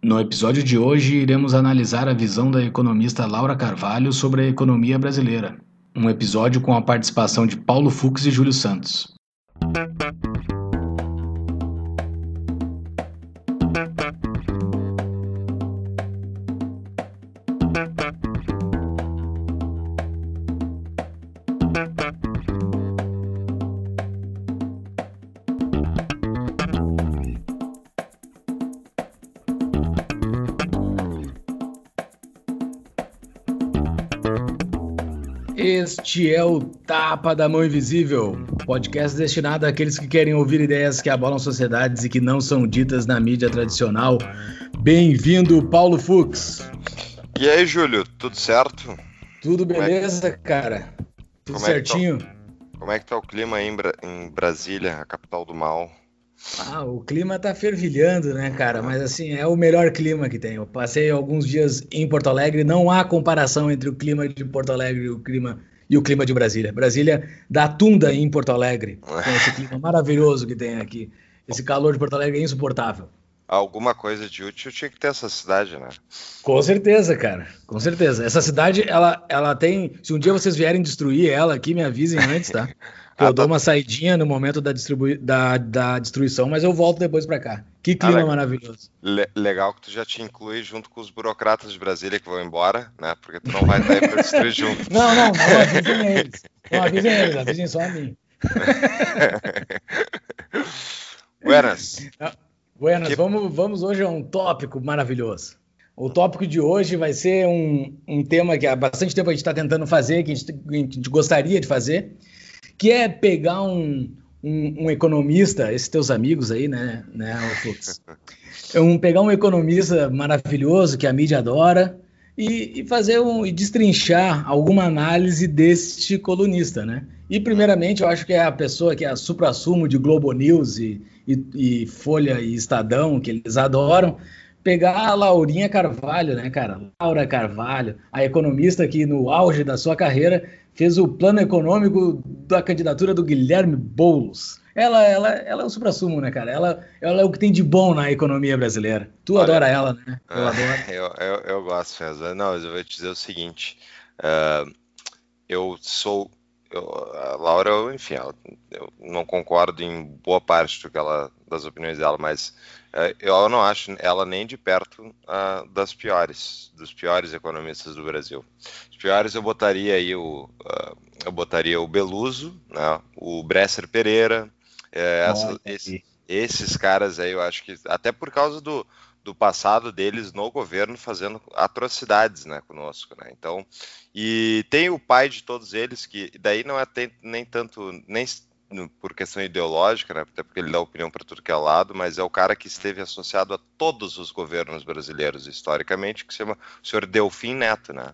No episódio de hoje, iremos analisar a visão da economista Laura Carvalho sobre a economia brasileira. Um episódio com a participação de Paulo Fux e Júlio Santos. Este é o Tapa da Mão Invisível, podcast destinado àqueles que querem ouvir ideias que abalam sociedades e que não são ditas na mídia tradicional. Bem-vindo, Paulo Fux. E aí, Júlio, tudo certo? Tudo beleza, é que... cara? Tudo como certinho? É tá... Como é que tá o clima aí em, Bra... em Brasília, a capital do mal? Ah, o clima tá fervilhando, né, cara? Mas assim, é o melhor clima que tem. Eu passei alguns dias em Porto Alegre, não há comparação entre o clima de Porto Alegre e o clima e o clima de Brasília. Brasília dá tunda em Porto Alegre, com esse clima maravilhoso que tem aqui. Esse calor de Porto Alegre é insuportável. Alguma coisa de útil tinha que ter essa cidade, né? Com certeza, cara. Com certeza. Essa cidade, ela, ela tem. Se um dia vocês vierem destruir ela aqui, me avisem antes, tá? eu ah, dou tá. uma saidinha no momento da, distribui... da, da destruição, mas eu volto depois para cá. Que clima ah, maravilhoso. Le legal que tu já te inclui junto com os burocratas de Brasília que vão embora, né? Porque tu não vai estar aí para destruir junto. Não, não, não avisem eles. Não avisem eles, avisem só a mim. Buenas. Buenas, que... vamos, vamos hoje a um tópico maravilhoso. O tópico de hoje vai ser um, um tema que há bastante tempo a gente está tentando fazer, que a gente, a gente gostaria de fazer, que é pegar um, um, um, economista, esses teus amigos aí, né, né, Fux? um, pegar um economista maravilhoso que a mídia adora e, e, fazer um e destrinchar alguma análise deste colunista, né? E primeiramente eu acho que é a pessoa que é a supra-sumo de Globo News e, e, e Folha e Estadão que eles adoram, pegar a Laurinha Carvalho, né, cara? Laura Carvalho, a economista que no auge da sua carreira fez o plano econômico da candidatura do Guilherme Boulos. Ela, ela, ela é o supra-sumo, né, cara? Ela, ela é o que tem de bom na economia brasileira. Tu Olha, adora ela, né? Eu uh, adoro. Eu, eu, eu gosto, César. Não, mas eu vou te dizer o seguinte. Uh, eu sou... Eu, a Laura, enfim, eu, eu não concordo em boa parte do que ela, das opiniões dela, mas eu não acho ela nem de perto das piores, dos piores economistas do Brasil piores eu botaria aí o uh, eu botaria o Beluso, né, o Bresser Pereira, é, essa, esse, esses caras aí eu acho que até por causa do, do passado deles no governo fazendo atrocidades, né, conosco, né? Então, e tem o pai de todos eles que daí não é tem, nem tanto nem por questão ideológica, né, até porque ele dá opinião para tudo que é lado, mas é o cara que esteve associado a todos os governos brasileiros historicamente, que se chama o senhor Delfim Neto, né?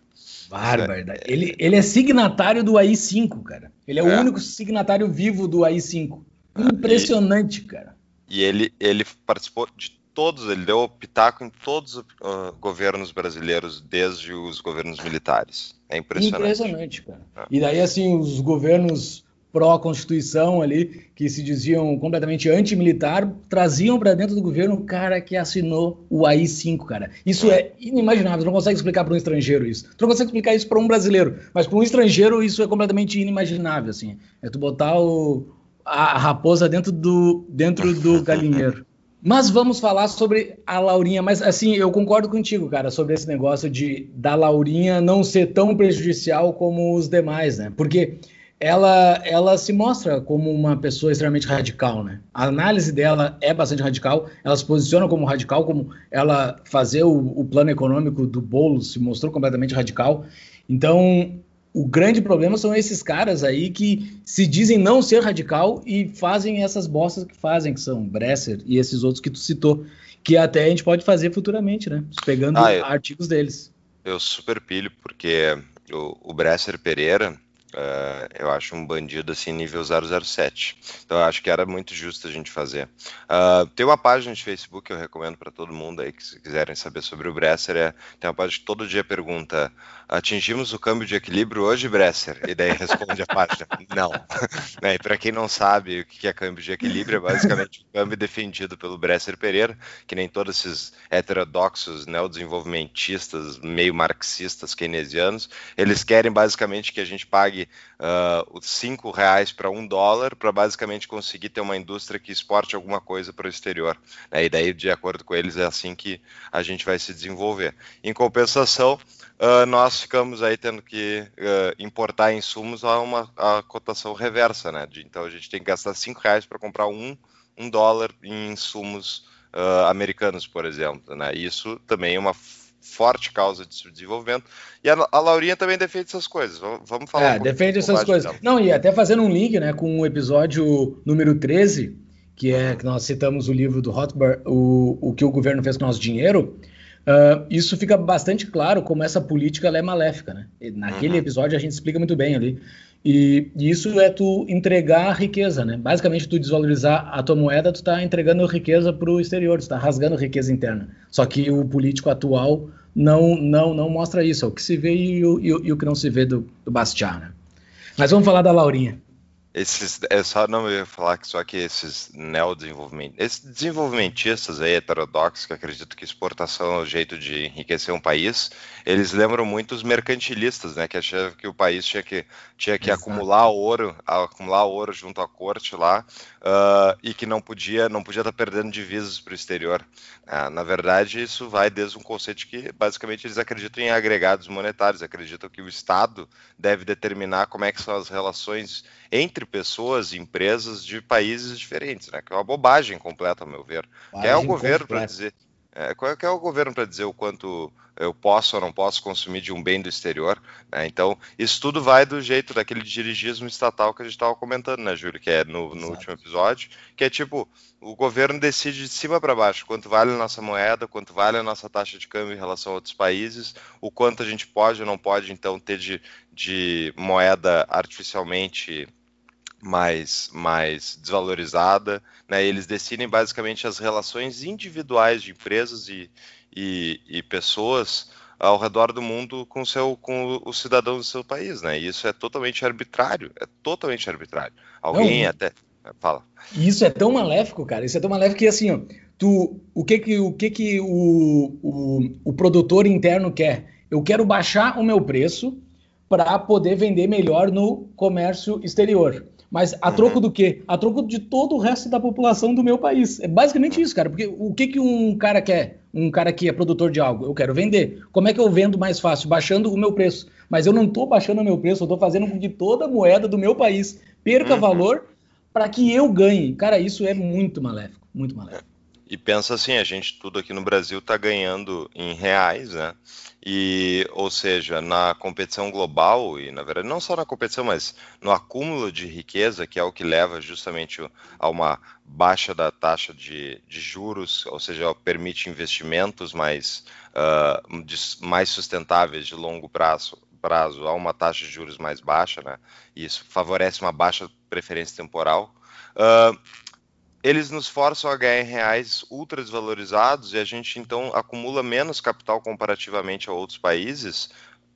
Bárbaro. Ele, ele é signatário do AI-5, cara. Ele é, é, o único signatário vivo do AI-5. Impressionante, e, cara. E ele, ele participou de todos, ele deu pitaco em todos os uh, governos brasileiros, desde os governos militares. É impressionante. Impressionante, cara. É. E daí, assim, os governos pró-constituição ali, que se diziam completamente anti-militar, traziam para dentro do governo o cara que assinou o AI-5, cara. Isso é inimaginável, você não consegue explicar para um estrangeiro isso. Tu não consegue explicar isso para um brasileiro, mas para um estrangeiro isso é completamente inimaginável, assim. É tu botar o, a raposa dentro do, dentro do galinheiro. Mas vamos falar sobre a Laurinha. Mas assim, eu concordo contigo, cara, sobre esse negócio de da Laurinha não ser tão prejudicial como os demais, né? Porque ela, ela se mostra como uma pessoa extremamente radical, né? A análise dela é bastante radical, ela se posiciona como radical, como ela fazer o, o plano econômico do bolo se mostrou completamente radical. Então, o grande problema são esses caras aí que se dizem não ser radical e fazem essas bostas que fazem, que são Bresser e esses outros que tu citou, que até a gente pode fazer futuramente, né? Pegando ah, eu, artigos deles. Eu super pilho, porque o, o Bresser Pereira, Uh, eu acho um bandido assim nível 007. Então eu acho que era muito justo a gente fazer. Uh, tem uma página de Facebook que eu recomendo para todo mundo aí que se quiserem saber sobre o Bresser. É, tem uma página que todo dia pergunta: atingimos o câmbio de equilíbrio hoje, Bresser? E daí responde a página: não. né? Para quem não sabe o que é câmbio de equilíbrio, é basicamente o câmbio defendido pelo Bresser Pereira, que nem todos esses heterodoxos neodesenvolvimentistas, meio marxistas, keynesianos, eles querem basicamente que a gente pague uh, os cinco reais para um dólar para basicamente conseguir ter uma indústria que exporte alguma coisa para o exterior. Né? E daí, de acordo com eles, é assim que a gente vai se desenvolver. Em compensação, uh, nós ficamos aí tendo que uh, importar insumos a uma a cotação reversa, né? De, então a gente tem que gastar cinco reais para comprar um, um dólar em insumos americanos, por exemplo. Né? Isso também é uma forte causa de subdesenvolvimento. E a, a Laurinha também defende essas coisas. Vamos falar. É, um defende essas coisas. Dela. Não, e até fazendo um link né, com o episódio número 13, que é que nós citamos o livro do Rothbard, o, o que o governo fez com o nosso dinheiro. Uh, isso fica bastante claro como essa política é maléfica, né? naquele uhum. episódio a gente explica muito bem ali. E, isso é tu entregar riqueza, né? Basicamente, tu desvalorizar a tua moeda, tu está entregando riqueza para o exterior, tu está rasgando riqueza interna. Só que o político atual não não não mostra isso, é o que se vê e o, e, e o que não se vê do, do Bastiat, né? Mas vamos falar da Laurinha. Esses, é só não ia falar que só que esses neodesenvolvimentos, esses desenvolvimentistas aí heterodoxos que acreditam que exportação é o jeito de enriquecer um país, eles lembram muito os mercantilistas, né, que achavam que o país tinha que, tinha que acumular ouro, acumular ouro junto à corte lá, uh, e que não podia não podia estar tá perdendo divisas para o exterior. Uh, na verdade, isso vai desde um conceito que basicamente eles acreditam em agregados monetários, acreditam que o Estado deve determinar como é que são as relações entre pessoas e empresas de países diferentes, né? Que é uma bobagem completa, ao meu ver. Bobagem que é o governo para dizer. É, qual é, é o governo para dizer o quanto eu posso ou não posso consumir de um bem do exterior? Né? Então, isso tudo vai do jeito daquele dirigismo estatal que a gente estava comentando, né, Júlio? Que é no, no último episódio, que é tipo, o governo decide de cima para baixo quanto vale a nossa moeda, quanto vale a nossa taxa de câmbio em relação a outros países, o quanto a gente pode ou não pode, então, ter de, de moeda artificialmente mais, mais desvalorizada. Né? Eles decidem basicamente as relações individuais de empresas e, e, e pessoas ao redor do mundo com, seu, com os cidadãos do seu país, né? E isso é totalmente arbitrário, é totalmente arbitrário. Alguém Não, até fala. Isso é tão maléfico, cara. Isso é tão maléfico que assim, ó, tu, o que que o que que o, o, o produtor interno quer? Eu quero baixar o meu preço para poder vender melhor no comércio exterior. Mas a uhum. troco do quê? A troco de todo o resto da população do meu país. É basicamente isso, cara. Porque o que, que um cara quer? Um cara que é produtor de algo? Eu quero vender. Como é que eu vendo mais fácil? Baixando o meu preço. Mas eu não estou baixando o meu preço, eu estou fazendo com que toda a moeda do meu país perca uhum. valor para que eu ganhe. Cara, isso é muito maléfico. Muito maléfico. E pensa assim, a gente tudo aqui no Brasil está ganhando em reais, né? E, ou seja, na competição global, e na verdade não só na competição, mas no acúmulo de riqueza, que é o que leva justamente a uma baixa da taxa de, de juros, ou seja, permite investimentos mais, uh, de, mais sustentáveis de longo prazo, prazo a uma taxa de juros mais baixa, né? Isso favorece uma baixa preferência temporal. Uh, eles nos forçam a ganhar em reais ultra desvalorizados e a gente então acumula menos capital comparativamente a outros países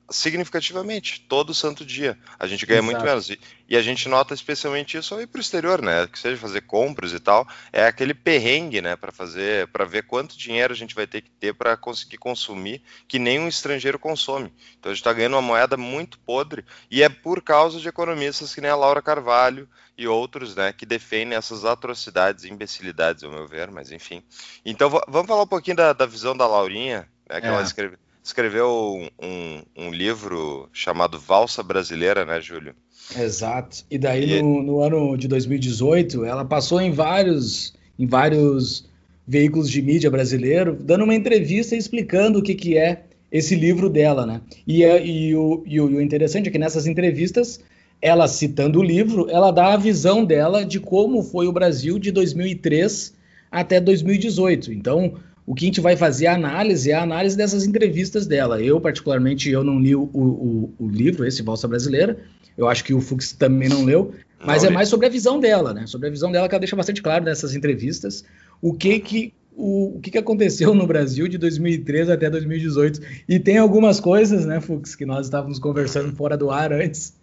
significativamente, todo santo dia. A gente ganha Exato. muito menos. E, e, a gente nota especialmente isso ao ir para o exterior, né? Que seja fazer compras e tal, é aquele perrengue, né? Para fazer, para ver quanto dinheiro a gente vai ter que ter para conseguir consumir, que nenhum estrangeiro consome. Então a gente está ganhando uma moeda muito podre e é por causa de economistas que nem a Laura Carvalho e outros, né? Que defendem essas atrocidades, imbecilidades, ao meu ver, mas enfim. Então vamos falar um pouquinho da, da visão da Laurinha, né? Que é. ela escreveu escreveu um, um, livro chamado Valsa Brasileira, né, Júlio? Exato. E daí e... No, no, ano de 2018, ela passou em vários, em vários veículos de mídia brasileiro, dando uma entrevista explicando o que, que é esse livro dela, né? E, é, e, o, e, o, e o interessante é que nessas entrevistas, ela citando o livro, ela dá a visão dela de como foi o Brasil de 2003 até 2018. Então, o que a gente vai fazer a análise é a análise dessas entrevistas dela. Eu, particularmente, eu não li o, o, o livro, esse Valsa Brasileira. Eu acho que o Fux também não leu, mas não é mais sobre a visão dela, né? Sobre a visão dela que ela deixa bastante claro nessas entrevistas o que que o, o que, que aconteceu no Brasil de 2013 até 2018. E tem algumas coisas, né, Fux, que nós estávamos conversando fora do ar antes,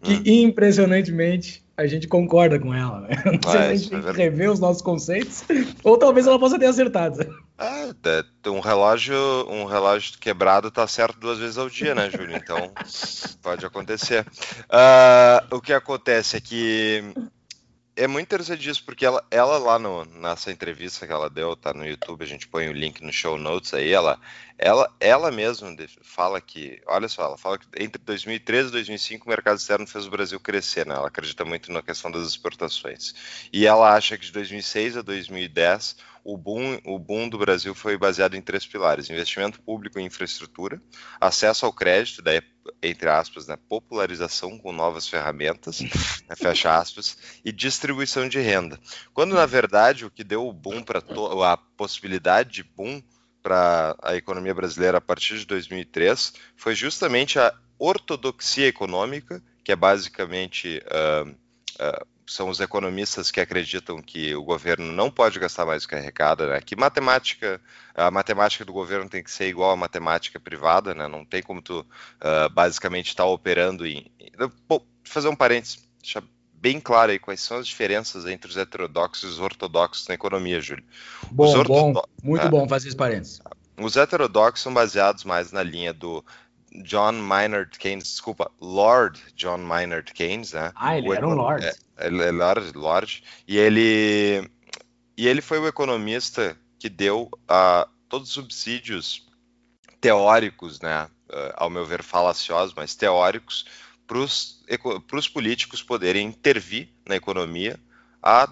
que hum. impressionantemente a gente concorda com ela. Né? Não sei se a gente tem que rever os nossos conceitos, ou talvez ela possa ter acertado. É, um relógio, um relógio quebrado tá certo duas vezes ao dia, né, Júlio? Então pode acontecer. Uh, o que acontece é que é muito interessante isso, porque ela, ela lá no, nessa entrevista que ela deu, tá no YouTube, a gente põe o link no show notes aí, ela, ela, ela mesma fala que, olha só, ela fala que entre 2013 e 2005 o mercado externo fez o Brasil crescer, né? Ela acredita muito na questão das exportações. E ela acha que de 2006 a 2010 o boom, o boom do Brasil foi baseado em três pilares: investimento público em infraestrutura, acesso ao crédito, daí, entre aspas, né, popularização com novas ferramentas, né, fecha aspas, e distribuição de renda. Quando, na verdade, o que deu o boom para a possibilidade de boom para a economia brasileira a partir de 2003 foi justamente a ortodoxia econômica, que é basicamente. Uh, uh, são os economistas que acreditam que o governo não pode gastar mais do que arrecada, né? Que matemática, a matemática do governo tem que ser igual à matemática privada, né? Não tem como tu uh, basicamente estar tá operando em. Vou fazer um parênteses, deixar bem claro aí quais são as diferenças entre os heterodoxos e os ortodoxos na economia, Júlio. Bom, bom muito é, bom fazer esse parênteses. Os heterodoxos são baseados mais na linha do John Maynard Keynes, desculpa, Lord John Maynard Keynes, né? Ah, ele o era um Lord. É, ele é Lord, Lord, e ele e ele foi o economista que deu uh, todos os subsídios teóricos, né, uh, ao meu ver falaciosos, mas teóricos, para os políticos poderem intervir na economia a,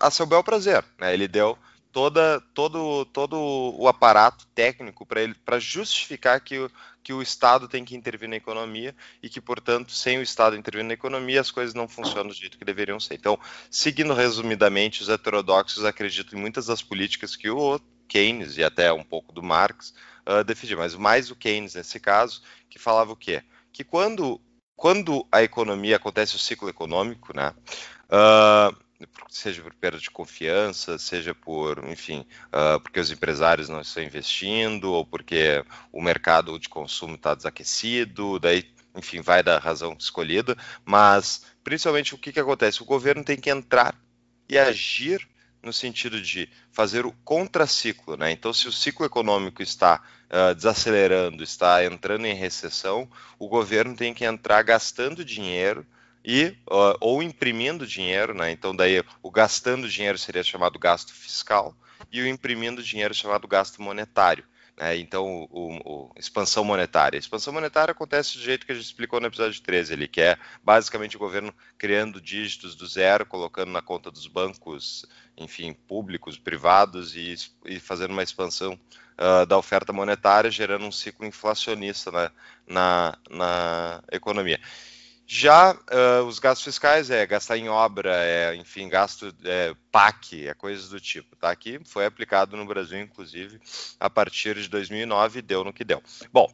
a seu bel prazer. Né? Ele deu toda, todo, todo o aparato técnico para ele para justificar que o, que o Estado tem que intervir na economia e que, portanto, sem o Estado intervir na economia, as coisas não funcionam do jeito que deveriam ser. Então, seguindo resumidamente, os heterodoxos acreditam em muitas das políticas que o Keynes e até um pouco do Marx uh, defendiam, mas mais o Keynes nesse caso, que falava o quê? Que quando, quando a economia acontece o ciclo econômico, né? Uh, seja por perda de confiança, seja por, enfim, uh, porque os empresários não estão investindo, ou porque o mercado de consumo está desaquecido, daí, enfim, vai da razão escolhida, mas principalmente o que, que acontece? O governo tem que entrar e agir no sentido de fazer o contraciclo, né? Então, se o ciclo econômico está uh, desacelerando, está entrando em recessão, o governo tem que entrar gastando dinheiro e ou imprimindo dinheiro, né? Então daí o gastando dinheiro seria chamado gasto fiscal e o imprimindo dinheiro chamado gasto monetário. Né? Então, o, o, expansão monetária. A expansão monetária acontece do jeito que a gente explicou no episódio 13, ele que é basicamente o governo criando dígitos do zero, colocando na conta dos bancos, enfim, públicos, privados e, e fazendo uma expansão uh, da oferta monetária, gerando um ciclo inflacionista na, na, na economia. Já uh, os gastos fiscais é gastar em obra, é, enfim, gasto é, PAC, é coisas do tipo, tá? Que foi aplicado no Brasil, inclusive, a partir de 2009 e deu no que deu. Bom,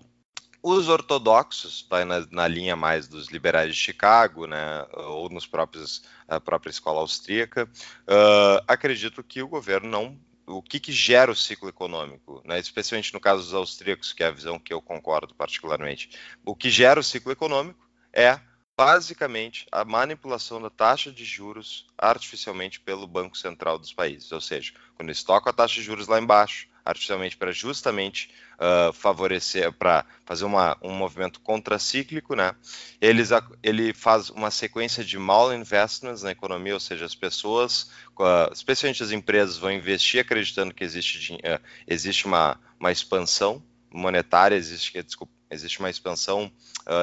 os ortodoxos, vai na, na, linha mais dos liberais de Chicago, né, ou nos próprios, a própria escola austríaca, uh, acredito que o governo não o que, que, gera o ciclo econômico, né? especialmente no caso dos austríacos, que é a visão que eu concordo particularmente. O que gera o ciclo econômico é basicamente a manipulação da taxa de juros artificialmente pelo Banco Central dos países. Ou seja, quando eles tocam a taxa de juros lá embaixo, artificialmente para justamente uh, favorecer, para fazer uma, um movimento contracíclico, né? Eles, ele faz uma sequência de mal investments na economia, ou seja, as pessoas, especialmente as empresas, vão investir acreditando que existe, uh, existe uma, uma expansão monetária, existe, desculpa, existe uma expansão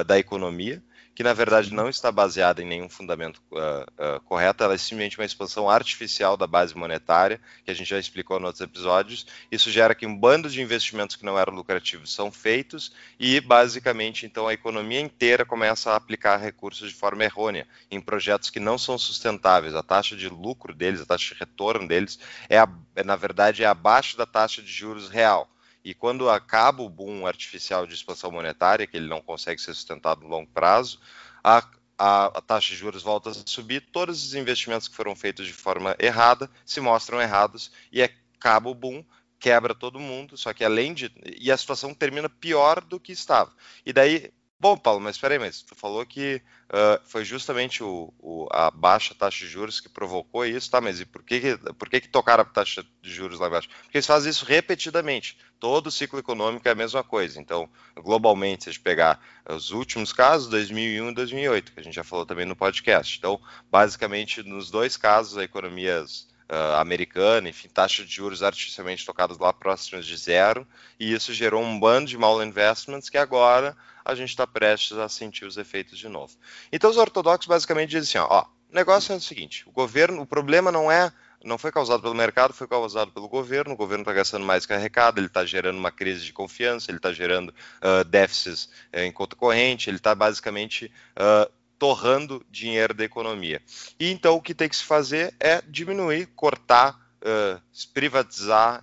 da economia, que na verdade não está baseada em nenhum fundamento uh, uh, correto, ela é simplesmente uma expansão artificial da base monetária, que a gente já explicou em outros episódios. Isso gera que um bando de investimentos que não eram lucrativos são feitos e, basicamente, então a economia inteira começa a aplicar recursos de forma errônea em projetos que não são sustentáveis. A taxa de lucro deles, a taxa de retorno deles, é, é na verdade, é abaixo da taxa de juros real. E quando acaba o boom artificial de expansão monetária, que ele não consegue ser sustentado no longo prazo, a, a, a, taxa de juros volta a subir, todos os investimentos que foram feitos de forma errada se mostram errados e acaba o boom, quebra todo mundo, só que além de. E a situação termina pior do que estava. E daí Bom, Paulo, mas espera aí, mas tu falou que uh, foi justamente o, o, a baixa taxa de juros que provocou isso, tá? Mas e por que, por que, que tocaram a taxa de juros lá embaixo? Porque eles fazem isso repetidamente. Todo ciclo econômico é a mesma coisa. Então, globalmente, se a gente pegar os últimos casos, 2001 e 2008, que a gente já falou também no podcast. Então, basicamente, nos dois casos, a economias uh, americana, enfim, taxas de juros artificialmente tocadas lá próximas de zero, e isso gerou um bando de mal investments que agora a gente está prestes a sentir os efeitos de novo. Então os ortodoxos basicamente dizem assim, ó, ó, o negócio é o seguinte, o governo, o problema não é não foi causado pelo mercado, foi causado pelo governo. O governo está gastando mais que arrecada, ele está gerando uma crise de confiança, ele está gerando uh, déficits uh, em conta corrente, ele está basicamente uh, torrando dinheiro da economia. E então o que tem que se fazer é diminuir, cortar, uh, privatizar,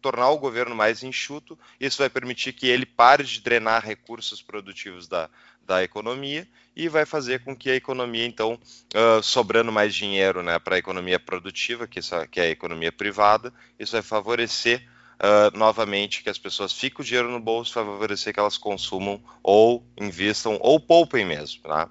tornar o governo mais enxuto. Isso vai permitir que ele pare de drenar recursos produtivos da, da economia e vai fazer com que a economia, então, uh, sobrando mais dinheiro né, para a economia produtiva, que, essa, que é a economia privada, isso vai favorecer uh, novamente que as pessoas fiquem o dinheiro no bolso, favorecer que elas consumam ou invistam ou poupem mesmo. Tá?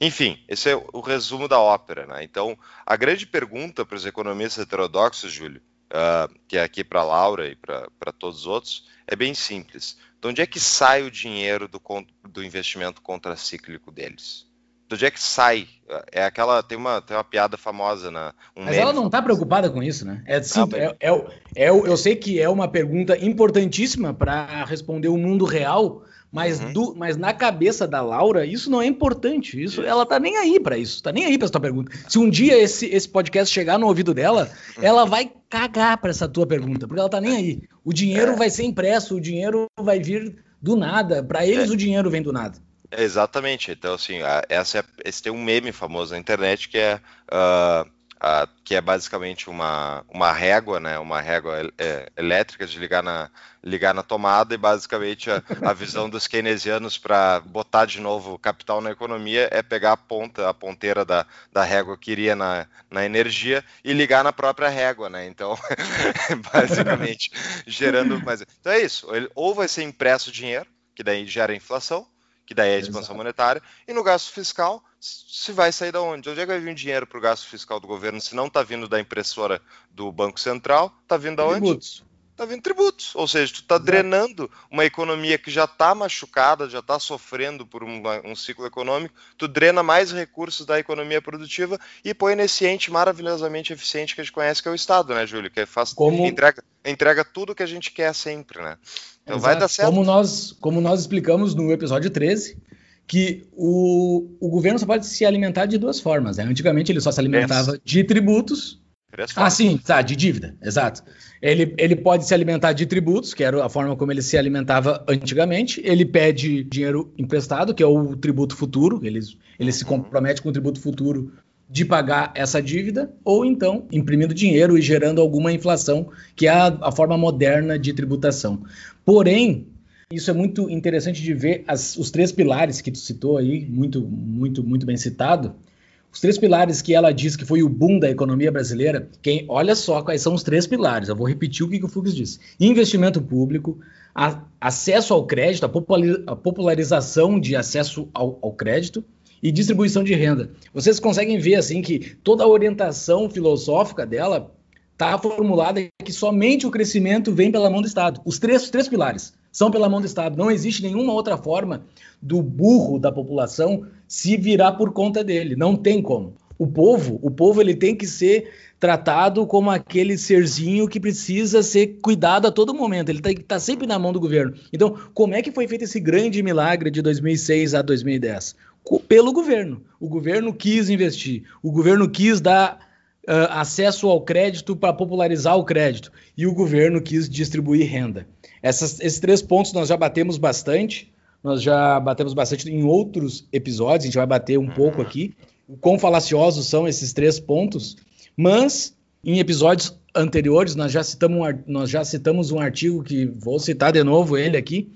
Enfim, esse é o resumo da ópera. Né? Então, a grande pergunta para os economistas heterodoxos, Júlio, uh, que é aqui para a Laura e para todos os outros, é bem simples. De onde é que sai o dinheiro do, do investimento contracíclico deles? Do onde é que sai? É aquela. Tem uma, tem uma piada famosa na. Um Mas ela não está preocupada com isso, né? É, sim, ah, é, é, é, eu sei que é uma pergunta importantíssima para responder o mundo real, mas, uhum. do, mas na cabeça da Laura, isso não é importante. Isso, ela tá nem aí para isso, tá nem aí para essa tua pergunta. Se um dia esse, esse podcast chegar no ouvido dela, ela vai cagar para essa tua pergunta, porque ela tá nem aí. O dinheiro é. vai ser impresso, o dinheiro vai vir do nada. Para eles, é. o dinheiro vem do nada. Exatamente. Então, assim, essa é, esse tem um meme famoso na internet que é, uh, uh, que é basicamente uma, uma régua, né? Uma régua é, elétrica de ligar na, ligar na tomada e basicamente a, a visão dos keynesianos para botar de novo capital na economia é pegar a ponta, a ponteira da, da régua que iria na, na energia e ligar na própria régua, né? Então, basicamente, gerando mais. Então é isso. Ou vai ser impresso dinheiro, que daí gera inflação, que daí é a expansão Exato. monetária, e no gasto fiscal, se vai sair da onde? Onde é que vai vir dinheiro para o gasto fiscal do governo se não está vindo da impressora do Banco Central? Está vindo da onde? Tributos. Está vindo tributos. Ou seja, tu está drenando uma economia que já está machucada, já está sofrendo por um, um, ciclo econômico, tu drena mais recursos da economia produtiva e põe nesse ente maravilhosamente eficiente que a gente conhece, que é o Estado, né, Júlio? Que faz, Como... entrega, entrega tudo que a gente quer sempre, né? Então Exato. vai dar certo. Como nós, como nós explicamos no episódio 13, que o, o governo só pode se alimentar de duas formas. Né? Antigamente ele só se alimentava de tributos. Ah, sim, tá, de dívida, exato. Ele, ele pode se alimentar de tributos, que era a forma como ele se alimentava antigamente. Ele pede dinheiro emprestado, que é o tributo futuro. Ele, ele se uhum. compromete com o tributo futuro de pagar essa dívida, ou então imprimindo dinheiro e gerando alguma inflação, que é a, a forma moderna de tributação. Porém, isso é muito interessante de ver as, os três pilares que tu citou aí, muito, muito, muito bem citado. Os três pilares que ela diz que foi o boom da economia brasileira, quem olha só quais são os três pilares. Eu vou repetir o que, que o Fux disse: investimento público, a, acesso ao crédito, a, popularização de acesso ao, ao crédito e distribuição de renda. Vocês conseguem ver assim que toda a orientação filosófica dela está formulada que somente o crescimento vem pela mão do Estado. Os três, os três pilares são pela mão do Estado. Não existe nenhuma outra forma do burro da população se virar por conta dele. Não tem como. O povo, o povo ele tem que ser tratado como aquele serzinho que precisa ser cuidado a todo momento. Ele está tá sempre na mão do governo. Então, como é que foi feito esse grande milagre de 2006 a 2010? pelo governo. O governo quis investir, o governo quis dar uh, acesso ao crédito para popularizar o crédito e o governo quis distribuir renda. Essas, esses três pontos nós já batemos bastante, nós já batemos bastante em outros episódios, a gente vai bater um pouco uhum. aqui, o quão falaciosos são esses três pontos, mas em episódios anteriores nós já citamos um, nós já citamos um artigo que vou citar de novo ele aqui,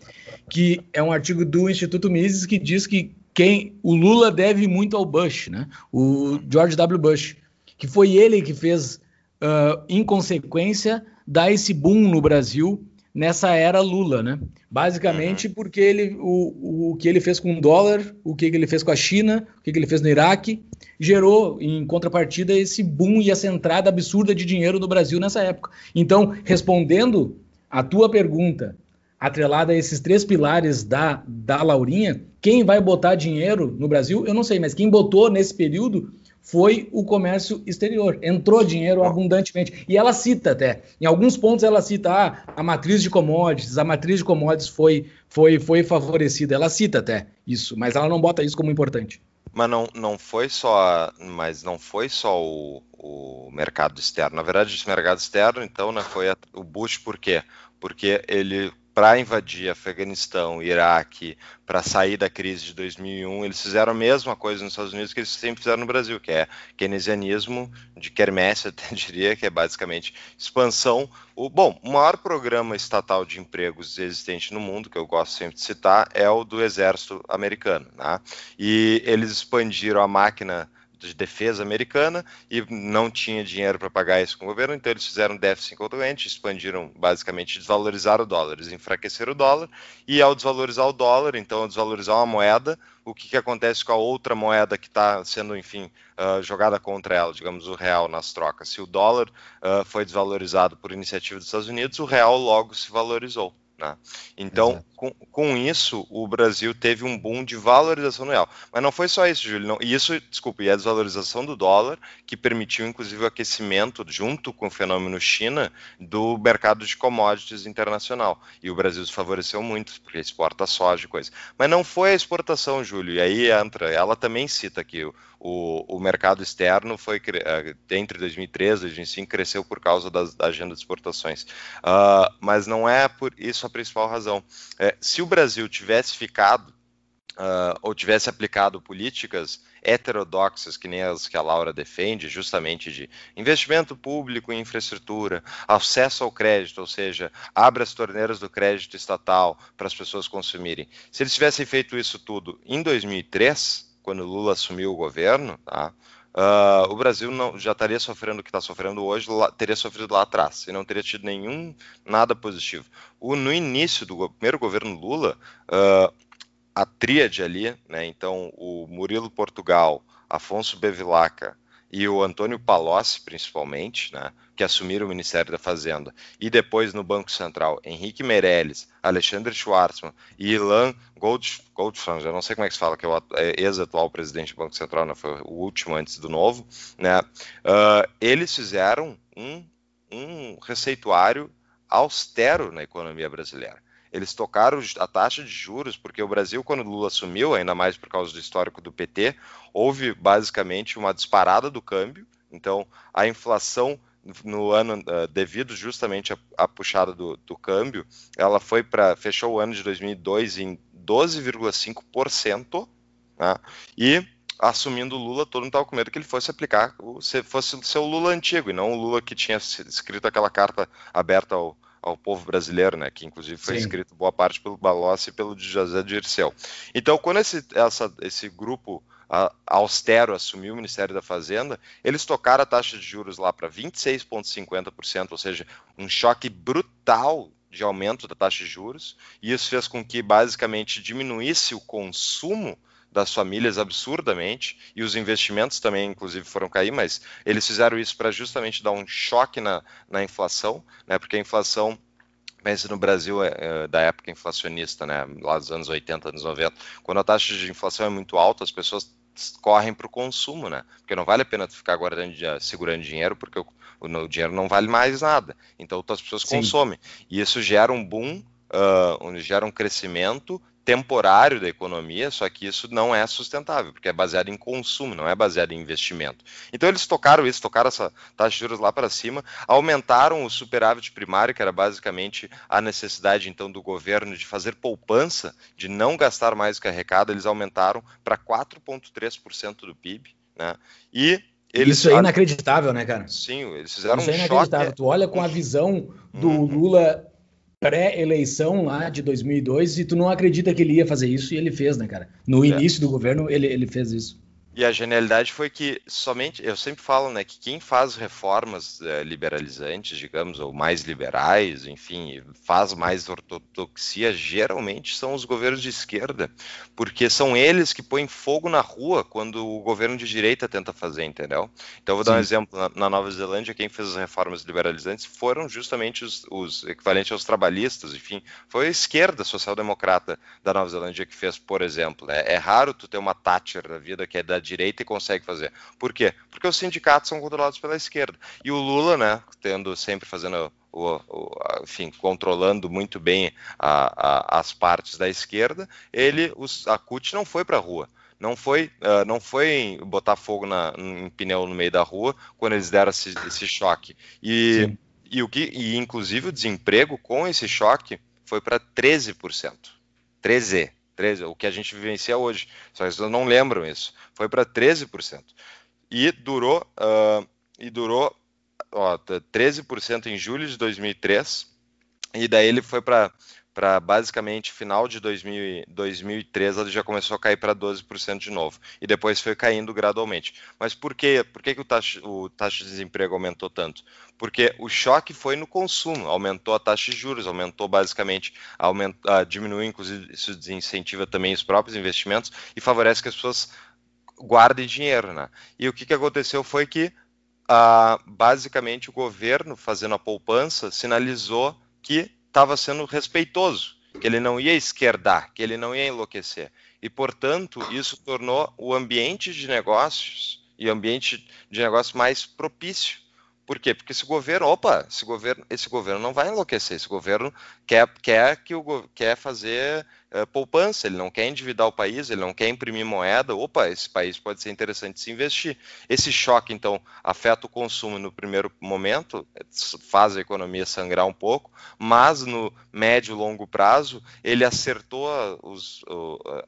que é um artigo do Instituto Mises que diz que quem o Lula deve muito ao Bush, né? O George W. Bush, que foi ele que fez, uh, em consequência, dar esse boom no Brasil nessa era Lula, né? Basicamente uhum. porque ele, o, o que ele fez com o dólar, o que ele fez com a China, o que ele fez no Iraque, gerou, em contrapartida, esse boom e essa entrada absurda de dinheiro no Brasil nessa época. Então, respondendo a tua pergunta, atrelada a esses três pilares da, da Laurinha, quem vai botar dinheiro no Brasil, eu não sei, mas quem botou nesse período foi o comércio exterior. Entrou dinheiro abundantemente. E ela cita até, em alguns pontos ela cita ah, a matriz de commodities, a matriz de commodities foi, foi, foi favorecida. Ela cita até isso, mas ela não bota isso como importante. Mas não, não foi só, mas não foi só o, o mercado externo. Na verdade, esse mercado externo, então, né, foi o Bush por quê? Porque ele para invadir Afeganistão, Iraque, para sair da crise de 2001, eles fizeram a mesma coisa nos Estados Unidos que eles sempre fizeram no Brasil, que é keynesianismo de quermesse, até diria, que é basicamente expansão. O, bom, o maior programa estatal de empregos existente no mundo, que eu gosto sempre de citar, é o do exército americano. Né? E eles expandiram a máquina de defesa americana e não tinha dinheiro para pagar isso com o governo, então eles fizeram déficit concorrente, expandiram, basicamente desvalorizaram o dólar, eles enfraqueceram o dólar e ao desvalorizar o dólar, então ao desvalorizar uma moeda, o que, que acontece com a outra moeda que está sendo, enfim, uh, jogada contra ela, digamos, o real nas trocas? Se o dólar uh, foi desvalorizado por iniciativa dos Estados Unidos, o real logo se valorizou. Né? Então, com, com, isso, o Brasil teve um boom de valorização do real. Mas não foi só isso, Júlio. Não, isso, desculpa, e a desvalorização do dólar, que permitiu, inclusive, o aquecimento, junto com o fenômeno China, do mercado de commodities internacional. E o Brasil se favoreceu muito, porque exporta soja e coisa. Mas não foi a exportação, Júlio, e aí entra, ela também cita que o, o, mercado externo foi, eh, entre 2013 e 2005, cresceu por causa das, da agenda de exportações. Uh, mas não é por isso a principal razão. É, se o Brasil tivesse ficado uh, ou tivesse aplicado políticas heterodoxas, que nem as que a Laura defende, justamente de investimento público em infraestrutura, acesso ao crédito, ou seja, abre as torneiras do crédito estatal para as pessoas consumirem. Se eles tivessem feito isso tudo em 2003, quando Lula assumiu o governo, tá? Uh, o Brasil não, já estaria sofrendo o que está sofrendo hoje, lá, teria sofrido lá atrás, e não teria tido nenhum nada positivo. O, no início do primeiro governo Lula, uh, a tríade ali, né, então o Murilo Portugal, Afonso Bevilacqua e o Antônio Palocci, principalmente, né, que assumiram o Ministério da Fazenda, e depois no Banco Central, Henrique Meirelles, Alexandre Schwartzman e Ilan Gold, eu não sei como é que se fala, que é o é ex-atual presidente do Banco Central, né, foi o último antes do novo, né, uh, eles fizeram um, um receituário austero na economia brasileira eles tocaram a taxa de juros, porque o Brasil, quando Lula assumiu, ainda mais por causa do histórico do PT, houve basicamente uma disparada do câmbio. Então, a inflação no ano, uh, devido justamente à, puxada do, do, câmbio, ela foi para fechou o ano de 2002 em 12,5%, né? e assumindo Lula, todo mundo estava com medo que ele fosse aplicar, se fosse o seu Lula antigo, e não o Lula que tinha escrito aquela carta aberta ao, ao povo brasileiro, né, que inclusive foi Sim. escrito boa parte pelo Balossi e pelo José Dirceu. Então, quando esse, essa, esse grupo a, austero assumiu o Ministério da Fazenda, eles tocaram a taxa de juros lá para 26,50%, ou seja, um choque brutal de aumento da taxa de juros, e isso fez com que basicamente diminuísse o consumo das famílias absurdamente e os investimentos também, inclusive, foram cair, mas eles fizeram isso para justamente dar um choque na, na inflação, né? Porque a inflação pense no Brasil é, é, da época inflacionista, né, lá dos anos 80, anos 90, quando a taxa de inflação é muito alta, as pessoas correm para o consumo, né? Porque não vale a pena ficar guardando, segurando dinheiro, porque o, o, o dinheiro não vale mais nada. Então as pessoas Sim. consomem. E isso gera um boom, uh, gera um crescimento, temporário da economia, só que isso não é sustentável, porque é baseado em consumo, não é baseado em investimento. Então eles tocaram isso, tocaram essa taxa de juros lá para cima, aumentaram o superávit primário, que era basicamente a necessidade então do governo de fazer poupança, de não gastar mais do que arrecada, eles aumentaram para 4,3% do PIB, né? E eles Isso é inacreditável, né, cara? Sim, eles fizeram Isso é um é inacreditável. Choque. Tu olha com a visão do uhum. Lula pré-eleição lá de 2002 e tu não acredita que ele ia fazer isso e ele fez, né, cara? No é. início do governo ele, ele fez isso. E a genialidade foi que somente, eu sempre falo, né, que quem faz reformas é, liberalizantes, digamos, ou mais liberais, enfim, faz mais ortodoxia, geralmente são os governos de esquerda, porque são eles que põem fogo na rua quando o governo de direita tenta fazer, entendeu? Então, vou dar Sim. um exemplo. Na, na, Nova Zelândia, quem fez as reformas liberalizantes foram justamente os, os equivalentes aos trabalhistas, enfim, foi a esquerda social-democrata da Nova Zelândia que fez, por exemplo. Né? É raro tu ter uma Thatcher da vida que é da direita e consegue fazer. Por quê? Porque os sindicatos são controlados pela esquerda. E o Lula, né, tendo sempre fazendo o, o, enfim, controlando muito bem a, a, as partes da esquerda, ele, os, a CUT não foi para a rua. Não foi, uh, não foi botar fogo na, em pneu no meio da rua quando eles deram esse, esse choque. E, e, o que, e inclusive o desemprego com esse choque foi para 13%. 13%. 13, o que a gente vivencia hoje. Só que vocês não lembram isso. Foi para 13%. E durou, uh, e durou ó, 13% em julho de 2003. E daí ele foi para para basicamente final de 2000, 2013 ela já começou a cair para 12% de novo e depois foi caindo gradualmente. Mas por que, por que, que o, taxa, o taxa de desemprego aumentou tanto? Porque o choque foi no consumo, aumentou a taxa de juros, aumentou basicamente, uh, diminuiu, inclusive isso desincentiva também os próprios investimentos e favorece que as pessoas guardem dinheiro. Né? E o que, que aconteceu foi que uh, basicamente o governo, fazendo a poupança, sinalizou que estava sendo respeitoso, que ele não ia esquerdar, que ele não ia enlouquecer. E, portanto, isso tornou o ambiente de negócios e ambiente de negócios mais propício. Por quê? Porque esse governo, opa, esse governo, esse governo não vai enlouquecer, esse governo quer, quer, que o, quer fazer uh, poupança, ele não quer endividar o país, ele não quer imprimir moeda, opa, esse país pode ser interessante se investir. Esse choque, então, afeta o consumo no primeiro momento, faz a economia sangrar um pouco, mas no médio e longo prazo, ele acertou, os,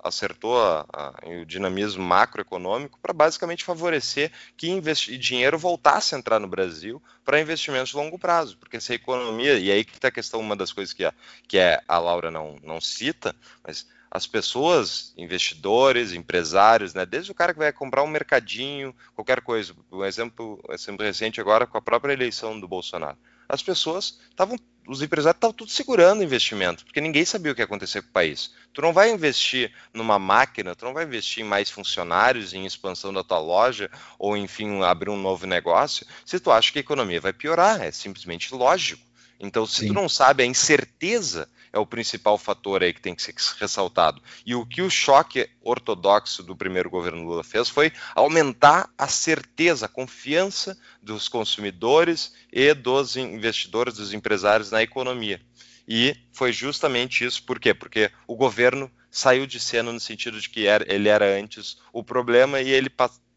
acertou a, a, o dinamismo macroeconômico para basicamente favorecer que dinheiro voltasse a entrar no Brasil para investimentos de longo prazo, porque se a economia, e aí que está a questão, uma das coisas que a, que é, a Laura não, não cita, mas as pessoas, investidores, empresários, né, desde o cara que vai comprar um mercadinho, qualquer coisa, um exemplo, um exemplo recente agora com a própria eleição do Bolsonaro, as pessoas estavam, os empresários estavam tudo segurando o investimento, porque ninguém sabia o que ia acontecer com o país. Tu não vai investir numa máquina, tu não vai investir em mais funcionários, em expansão da tua loja, ou enfim, abrir um novo negócio, se tu acha que a economia vai piorar, é simplesmente lógico. Então, se Sim. tu não sabe a incerteza é o principal fator aí que tem que ser ressaltado. E o que o choque ortodoxo do primeiro governo Lula fez foi aumentar a certeza, a confiança dos consumidores e dos investidores, dos empresários na economia. E foi justamente isso, por quê? Porque o governo saiu de cena no sentido de que ele era antes o problema e ele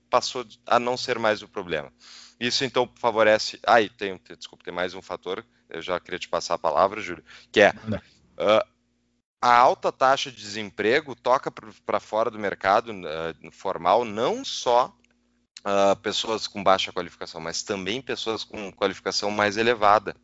passou a não ser mais o problema. Isso então favorece. Ah, e tem, desculpa, tem mais um fator, eu já queria te passar a palavra, Júlio, que é Uh, a alta taxa de desemprego toca para fora do mercado uh, formal não só uh, pessoas com baixa qualificação, mas também pessoas com qualificação mais elevada.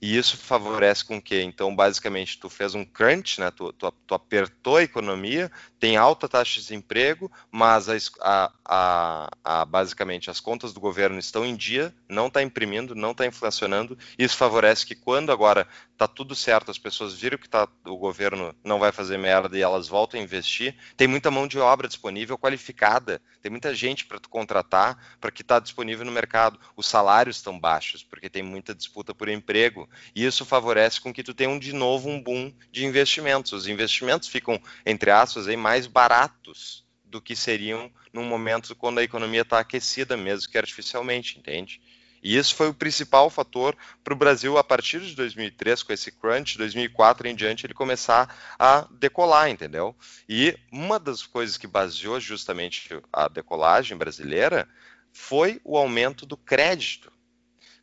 E isso favorece com que, então, basicamente, tu fez um crunch, né? Tu, tu, tu apertou a economia, tem alta taxa de desemprego, mas a, a, a, basicamente as contas do governo estão em dia, não está imprimindo, não está inflacionando. Isso favorece que quando agora está tudo certo, as pessoas viram que tá, o governo não vai fazer merda e elas voltam a investir, tem muita mão de obra disponível qualificada, tem muita gente para tu contratar para que está disponível no mercado. Os salários estão baixos porque tem muita disputa por emprego e isso favorece com que tu tenha um, de novo um boom de investimentos. Os investimentos ficam, entre aspas, aí, mais baratos do que seriam num momento quando a economia está aquecida mesmo que artificialmente, entende? E isso foi o principal fator para o Brasil, a partir de 2003, com esse crunch, 2004 em diante, ele começar a decolar, entendeu? E uma das coisas que baseou justamente a decolagem brasileira foi o aumento do crédito.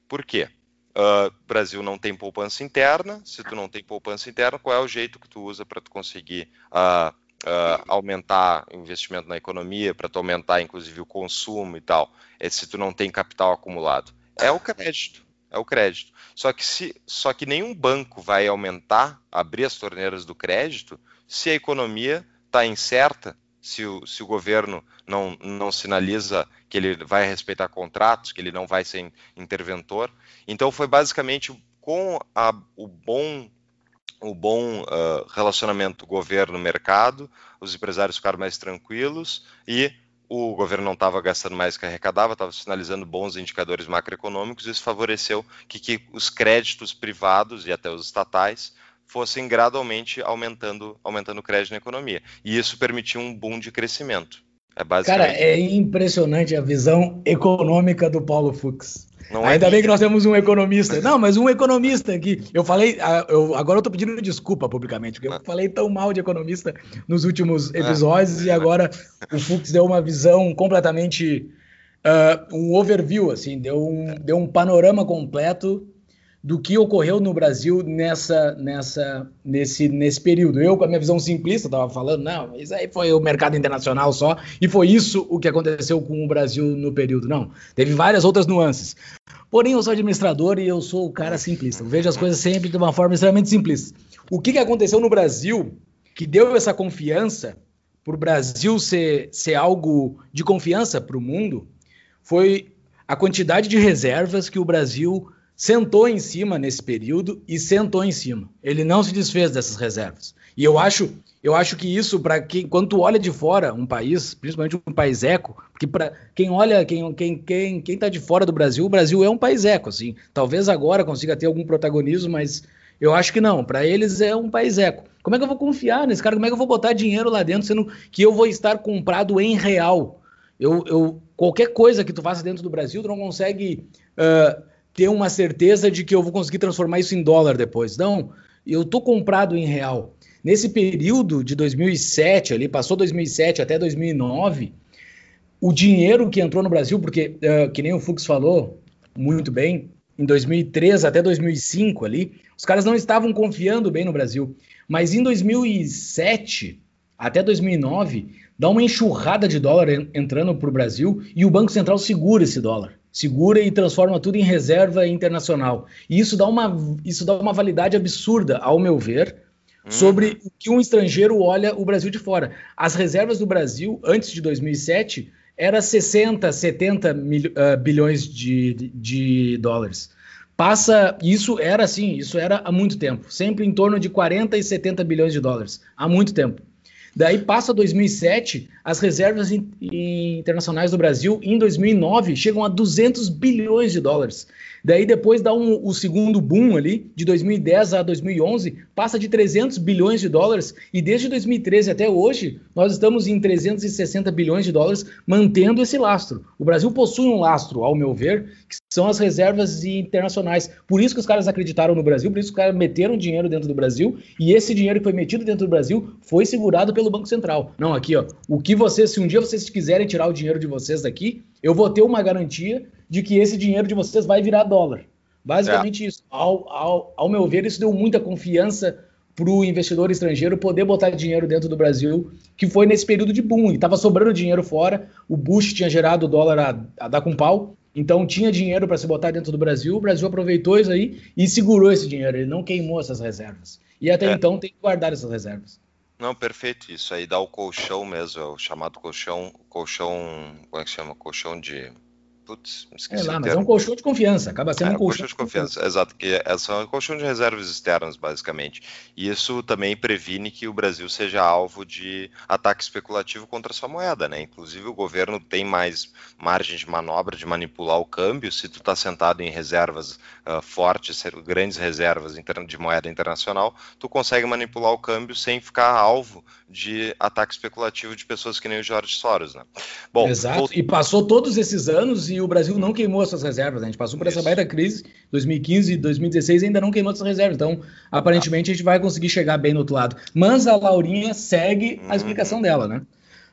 Por quê? Uh, Brasil não tem poupança interna. Se tu não tem poupança interna, qual é o jeito que tu usa para tu conseguir uh, uh, aumentar o investimento na economia, para tu aumentar, inclusive, o consumo e tal? É se tu não tem capital acumulado. É o crédito. É o crédito. Só que, se, só que nenhum banco vai aumentar, abrir as torneiras do crédito, se a economia está incerta, se o, se o governo não, não sinaliza que ele vai respeitar contratos, que ele não vai ser interventor. Então foi basicamente com a, o bom o bom uh, relacionamento governo-mercado, os empresários ficaram mais tranquilos e o governo não estava gastando mais que arrecadava, estava sinalizando bons indicadores macroeconômicos, isso favoreceu que, que os créditos privados e até os estatais fossem gradualmente aumentando, aumentando o crédito na economia. E isso permitiu um boom de crescimento. É basicamente... Cara, é impressionante a visão econômica do Paulo Fux. Não é Ainda é bem que nós temos um economista. Não, mas um economista que eu falei, ah, eu, agora eu tô pedindo desculpa publicamente, porque eu falei tão mal de economista nos últimos episódios e agora o Fux deu uma visão completamente uh, um overview, assim, deu um, deu um panorama completo do que ocorreu no Brasil nessa, nessa, nesse, nesse período. Eu, com a minha visão simplista, estava falando, não, isso aí foi o mercado internacional só, e foi isso o que aconteceu com o Brasil no período. Não, teve várias outras nuances. Porém, eu sou administrador e eu sou o cara simplista. Eu vejo as coisas sempre de uma forma extremamente simplista. O que, que aconteceu no Brasil que deu essa confiança para o Brasil ser, ser algo de confiança para o mundo foi a quantidade de reservas que o Brasil sentou em cima nesse período e sentou em cima. Ele não se desfez dessas reservas. E eu acho, eu acho que isso para quem quando tu olha de fora um país, principalmente um país eco, porque para quem olha, quem quem quem quem tá de fora do Brasil, o Brasil é um país eco, assim. Talvez agora consiga ter algum protagonismo, mas eu acho que não. Para eles é um país eco. Como é que eu vou confiar nesse cara? Como é que eu vou botar dinheiro lá dentro, sendo que eu vou estar comprado em real? Eu, eu qualquer coisa que tu faça dentro do Brasil, tu não consegue uh, ter uma certeza de que eu vou conseguir transformar isso em dólar depois. Não, eu tô comprado em real. Nesse período de 2007, ali passou 2007 até 2009, o dinheiro que entrou no Brasil, porque uh, que nem o Fux falou muito bem, em 2003 até 2005 ali, os caras não estavam confiando bem no Brasil. Mas em 2007 até 2009, dá uma enxurrada de dólar entrando para o Brasil e o Banco Central segura esse dólar segura e transforma tudo em reserva internacional. E isso dá uma, isso dá uma validade absurda, ao meu ver, sobre uhum. o que um estrangeiro olha o Brasil de fora. As reservas do Brasil, antes de 2007, era 60, 70 mil, uh, bilhões de, de, de dólares. Passa, isso era assim, isso era há muito tempo, sempre em torno de 40 e 70 bilhões de dólares, há muito tempo. Daí passa 2007, as reservas in, internacionais do Brasil em 2009 chegam a 200 bilhões de dólares. Daí depois dá um, o segundo boom ali, de 2010 a 2011, passa de 300 bilhões de dólares e desde 2013 até hoje nós estamos em 360 bilhões de dólares mantendo esse lastro. O Brasil possui um lastro, ao meu ver, que são as reservas internacionais. Por isso que os caras acreditaram no Brasil, por isso que os caras meteram dinheiro dentro do Brasil e esse dinheiro que foi metido dentro do Brasil foi segurado pelo Banco Central. Não, aqui ó, o que vocês, se um dia vocês quiserem tirar o dinheiro de vocês daqui, eu vou ter uma garantia de que esse dinheiro de vocês vai virar dólar. Basicamente é. isso. Ao, ao, ao meu ver, isso deu muita confiança para o investidor estrangeiro poder botar dinheiro dentro do Brasil, que foi nesse período de boom, e estava sobrando dinheiro fora, o Bush tinha gerado o dólar a, a dar com pau, então tinha dinheiro para se botar dentro do Brasil, o Brasil aproveitou isso aí e segurou esse dinheiro, ele não queimou essas reservas. E até é. então tem que guardar essas reservas. Não, perfeito, isso aí dá o colchão mesmo, é o chamado colchão, colchão, como é que chama? Colchão de Putz, esqueci. É lá, mas é um colchão de confiança, acaba sendo é, um colchão, colchão de confiança. confiança. Exato, que é só um colchão de reservas externas, basicamente. E isso também previne que o Brasil seja alvo de ataque especulativo contra sua moeda, né? Inclusive o governo tem mais margem de manobra de manipular o câmbio se tu está sentado em reservas uh, fortes, grandes reservas de moeda internacional, tu consegue manipular o câmbio sem ficar alvo de ataque especulativo de pessoas que nem o George Soros, né? Bom, Exato. E passou todos esses anos e o Brasil não queimou as suas reservas. Né? A gente passou por Isso. essa baita crise, 2015 e 2016 ainda não queimou as suas reservas. Então, aparentemente, a gente vai conseguir chegar bem no outro lado. Mas a Laurinha segue a explicação uhum. dela, né?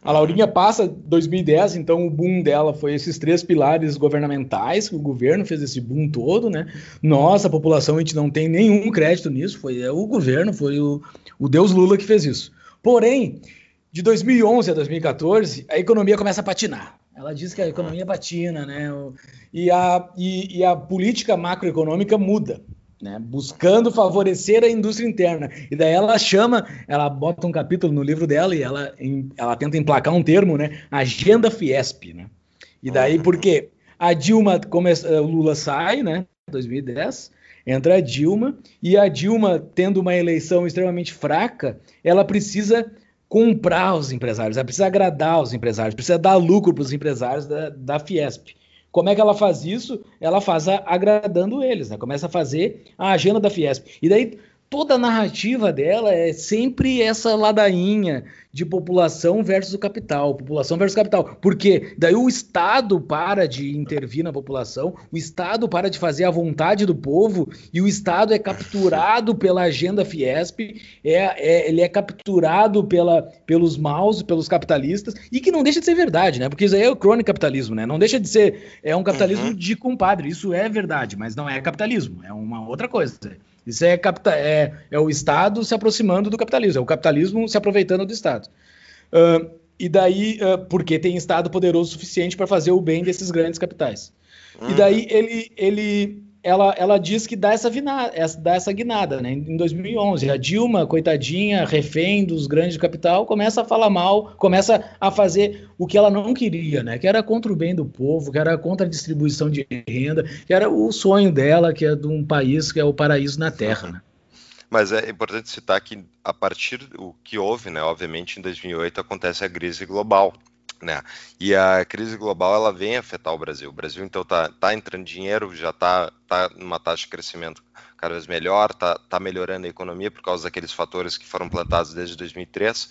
A Laurinha passa 2010, então o boom dela foi esses três pilares governamentais, que o governo fez esse boom todo, né? Nossa, a população, a gente não tem nenhum crédito nisso, foi é, o governo, foi o, o Deus Lula que fez isso. Porém, de 2011 a 2014, a economia começa a patinar. Ela diz que a economia patina, né? E a, e, e a política macroeconômica muda né, buscando favorecer a indústria interna. E daí ela chama, ela bota um capítulo no livro dela e ela, ela tenta emplacar um termo, né, Agenda Fiesp, né? E daí porque a Dilma, começa, o Lula sai, né, 2010, entra a Dilma e a Dilma tendo uma eleição extremamente fraca, ela precisa comprar os empresários, ela precisa agradar os empresários, precisa dar lucro para os empresários da, da Fiesp. Como é que ela faz isso? Ela faz a, agradando eles, né? Começa a fazer a agenda da Fiesp. E daí toda a narrativa dela é sempre essa ladainha de população versus o capital, população versus capital. Porque daí o Estado para de intervir na população, o Estado para de fazer a vontade do povo e o Estado é capturado pela agenda Fiesp, é, é, ele é capturado pela, pelos maus, pelos capitalistas, e que não deixa de ser verdade, né? Porque isso aí é o crônico capitalismo, né? Não deixa de ser, é um capitalismo uhum. de compadre, isso é verdade, mas não é capitalismo, é uma outra coisa. Isso é, capta é, é o Estado se aproximando do capitalismo, é o capitalismo se aproveitando do Estado. Uh, e daí, uh, porque tem Estado poderoso o suficiente para fazer o bem desses grandes capitais. Uhum. E daí ele, ele ela, ela diz que dá essa, vinada, dá essa guinada, né? Em 2011, a Dilma, coitadinha, refém dos grandes de capital, começa a falar mal, começa a fazer o que ela não queria, né? Que era contra o bem do povo, que era contra a distribuição de renda, que era o sonho dela, que é de um país que é o paraíso na Terra, né? Mas é importante citar que a partir do que houve, né, obviamente em 2008 acontece a crise global, né? E a crise global ela vem afetar o Brasil. O Brasil então tá, tá entrando dinheiro, já tá, tá numa taxa de crescimento cada vez melhor, tá, tá melhorando a economia por causa daqueles fatores que foram plantados desde 2003.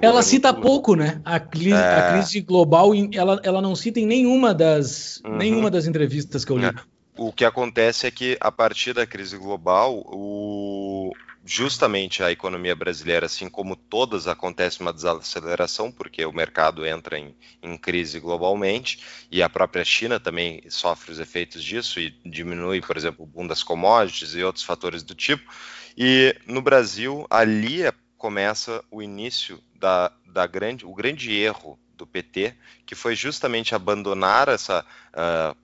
Ela cita pouco, né? A crise, é... a crise global, ela, ela não cita em nenhuma das, uhum. nenhuma das entrevistas que eu li. É. O que acontece é que a partir da crise global, o, justamente a economia brasileira, assim como todas, acontece uma desaceleração, porque o mercado entra em, em, crise globalmente, e a própria China também sofre os efeitos disso e diminui, por exemplo, o boom das commodities e outros fatores do tipo. E no Brasil, ali é, começa o início da, da grande, o grande erro do PT, que foi justamente abandonar essa uh,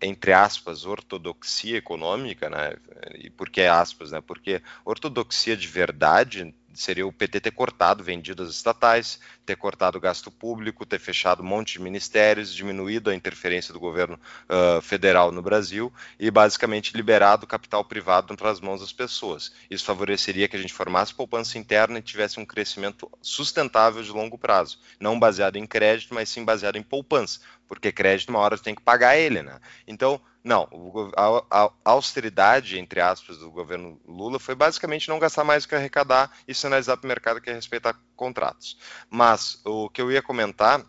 entre aspas, ortodoxia econômica, né? E por que aspas, né? Porque ortodoxia de verdade seria o PT ter cortado vendidas estatais, ter cortado o gasto público, ter fechado um monte de ministérios, diminuído a interferência do governo uh, federal no Brasil e basicamente liberado capital privado para as mãos das pessoas. Isso favoreceria que a gente formasse poupança interna e tivesse um crescimento sustentável de longo prazo, não baseado em crédito, mas sim baseado em poupança, porque crédito uma hora tem que pagar ele, né? Então, não, a, a, austeridade, entre aspas, do governo Lula foi basicamente não gastar mais do que arrecadar e sinalizar para o mercado que é respeitar contratos. Mas o que eu ia comentar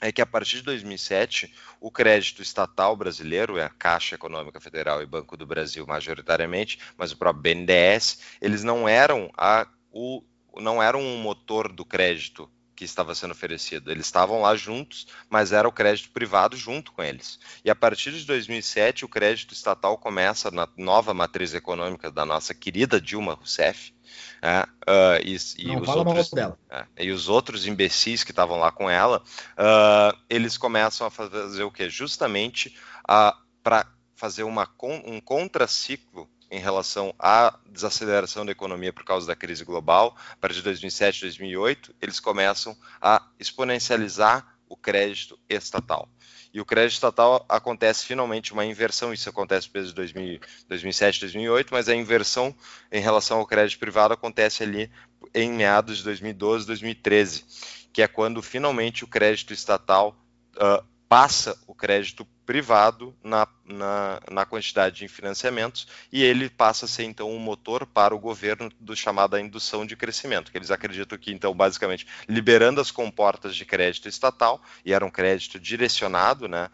é que a partir de 2007, o crédito estatal brasileiro, é a Caixa Econômica Federal e Banco do Brasil majoritariamente, mas o próprio BNDES, eles não eram a, o, não eram um motor do crédito que estava sendo oferecido. Eles estavam lá juntos, mas era o crédito privado junto com eles. E a partir de 2007, o crédito estatal começa na nova matriz econômica da nossa querida Dilma Rousseff. É, uh, e, e, os outros, é, e, os outros, imbecis que estavam lá com ela, uh, eles começam a fazer o que? Justamente para fazer uma, um contraciclo em relação à desaceleração da economia por causa da crise global, a partir de 2007, 2008, eles começam a exponencializar o crédito estatal. E o crédito estatal acontece finalmente uma inversão, isso acontece desde 2000, 2007, 2008, mas a inversão em relação ao crédito privado acontece ali em meados de 2012, 2013, que é quando finalmente o crédito estatal uh, passa o crédito privado na, na, na quantidade de financiamentos e ele passa a ser então um motor para o governo do chamada indução de crescimento, que eles acreditam que então basicamente liberando as comportas de crédito estatal e era um crédito direcionado, né,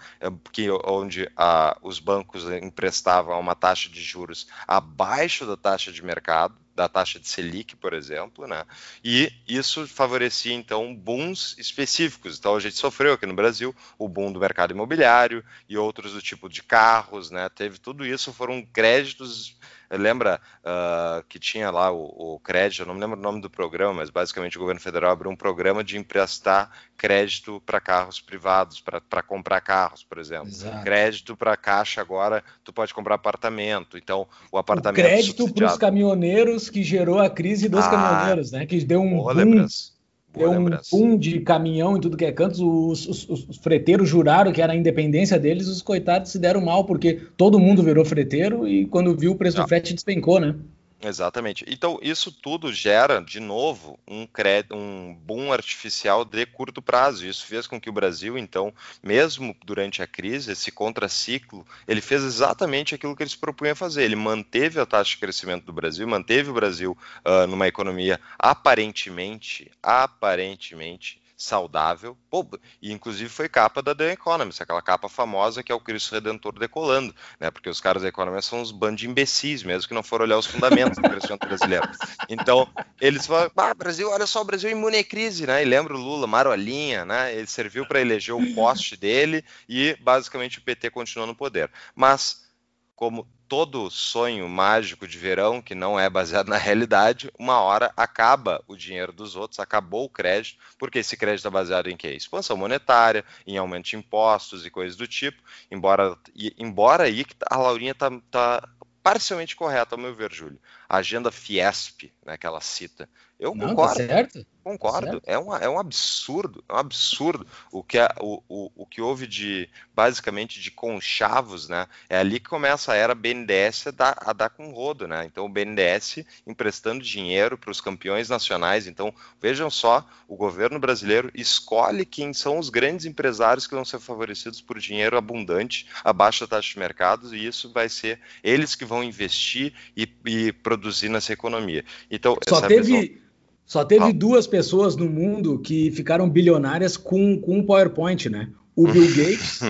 que onde a, os bancos emprestavam a uma taxa de juros abaixo da taxa de mercado da taxa de Selic, por exemplo, né? E isso favorecia então booms específicos. Então a gente sofreu aqui no Brasil o boom do mercado imobiliário e outros do tipo de carros, né? Teve tudo isso, foram créditos Lembra uh, que tinha lá o, o, crédito, eu não me lembro o nome do programa, mas basicamente o governo federal abriu um programa de emprestar crédito para carros privados, para comprar carros, por exemplo. Exato. Crédito para caixa agora, tu pode comprar apartamento. Então, o apartamento. O crédito para os caminhoneiros que gerou a crise dos ah, caminhoneiros, né? Que deu um. Boa boom. lembrança Deu um boom de caminhão em tudo que é canto. Os, os, os, freteiros juraram que era a independência deles, os coitados se deram mal, porque todo mundo virou freteiro e quando viu o preço Não. do frete despencou, né? Exatamente. Então, isso tudo gera, de novo, um, um boom artificial de curto prazo. Isso fez com que o Brasil, então, mesmo durante a crise, esse contraciclo, ele fez exatamente aquilo que ele se propunha fazer. Ele manteve a taxa de crescimento do Brasil, manteve o Brasil uh, numa economia aparentemente, aparentemente saudável, pô, e inclusive foi capa da The Economist, aquela capa famosa que é o Cristo Redentor decolando, né? Porque os caras da Economist são uns bandos de imbecis mesmo que não foram olhar os fundamentos do crescimento brasileiro. Então, eles falam, ah, Brasil, olha só, o Brasil é imune à crise, né? E lembra o Lula, marolinha, né? Ele serviu para eleger o poste dele e basicamente o PT continuou no poder. Mas como todo sonho mágico de verão, que não é baseado na realidade, uma hora acaba o dinheiro dos outros, acabou o crédito, porque esse crédito é baseado em quê? Expansão monetária, em aumento de impostos e coisas do tipo, embora, embora aí a Laurinha tá, tá parcialmente correta, ao meu ver, Júlio. A agenda Fiesp, né, que ela cita. Eu não, tá concordo. Tá certo. Concordo, é, um, é um absurdo, é um absurdo o que, o, o, o que houve de, basicamente, de conchavos, né? É ali que começa a era BNDES a dar, a dar com rodo, né? Então, o BNDES emprestando dinheiro para os campeões nacionais. Então, vejam só, o governo brasileiro escolhe quem são os grandes empresários que vão ser favorecidos por dinheiro abundante, abaixo da taxa de mercado, e isso vai ser eles que vão investir e, e produzir nessa economia. Então, só teve... Visão só teve ah. duas pessoas no mundo que ficaram bilionárias com, com um PowerPoint, né? O Bill Gates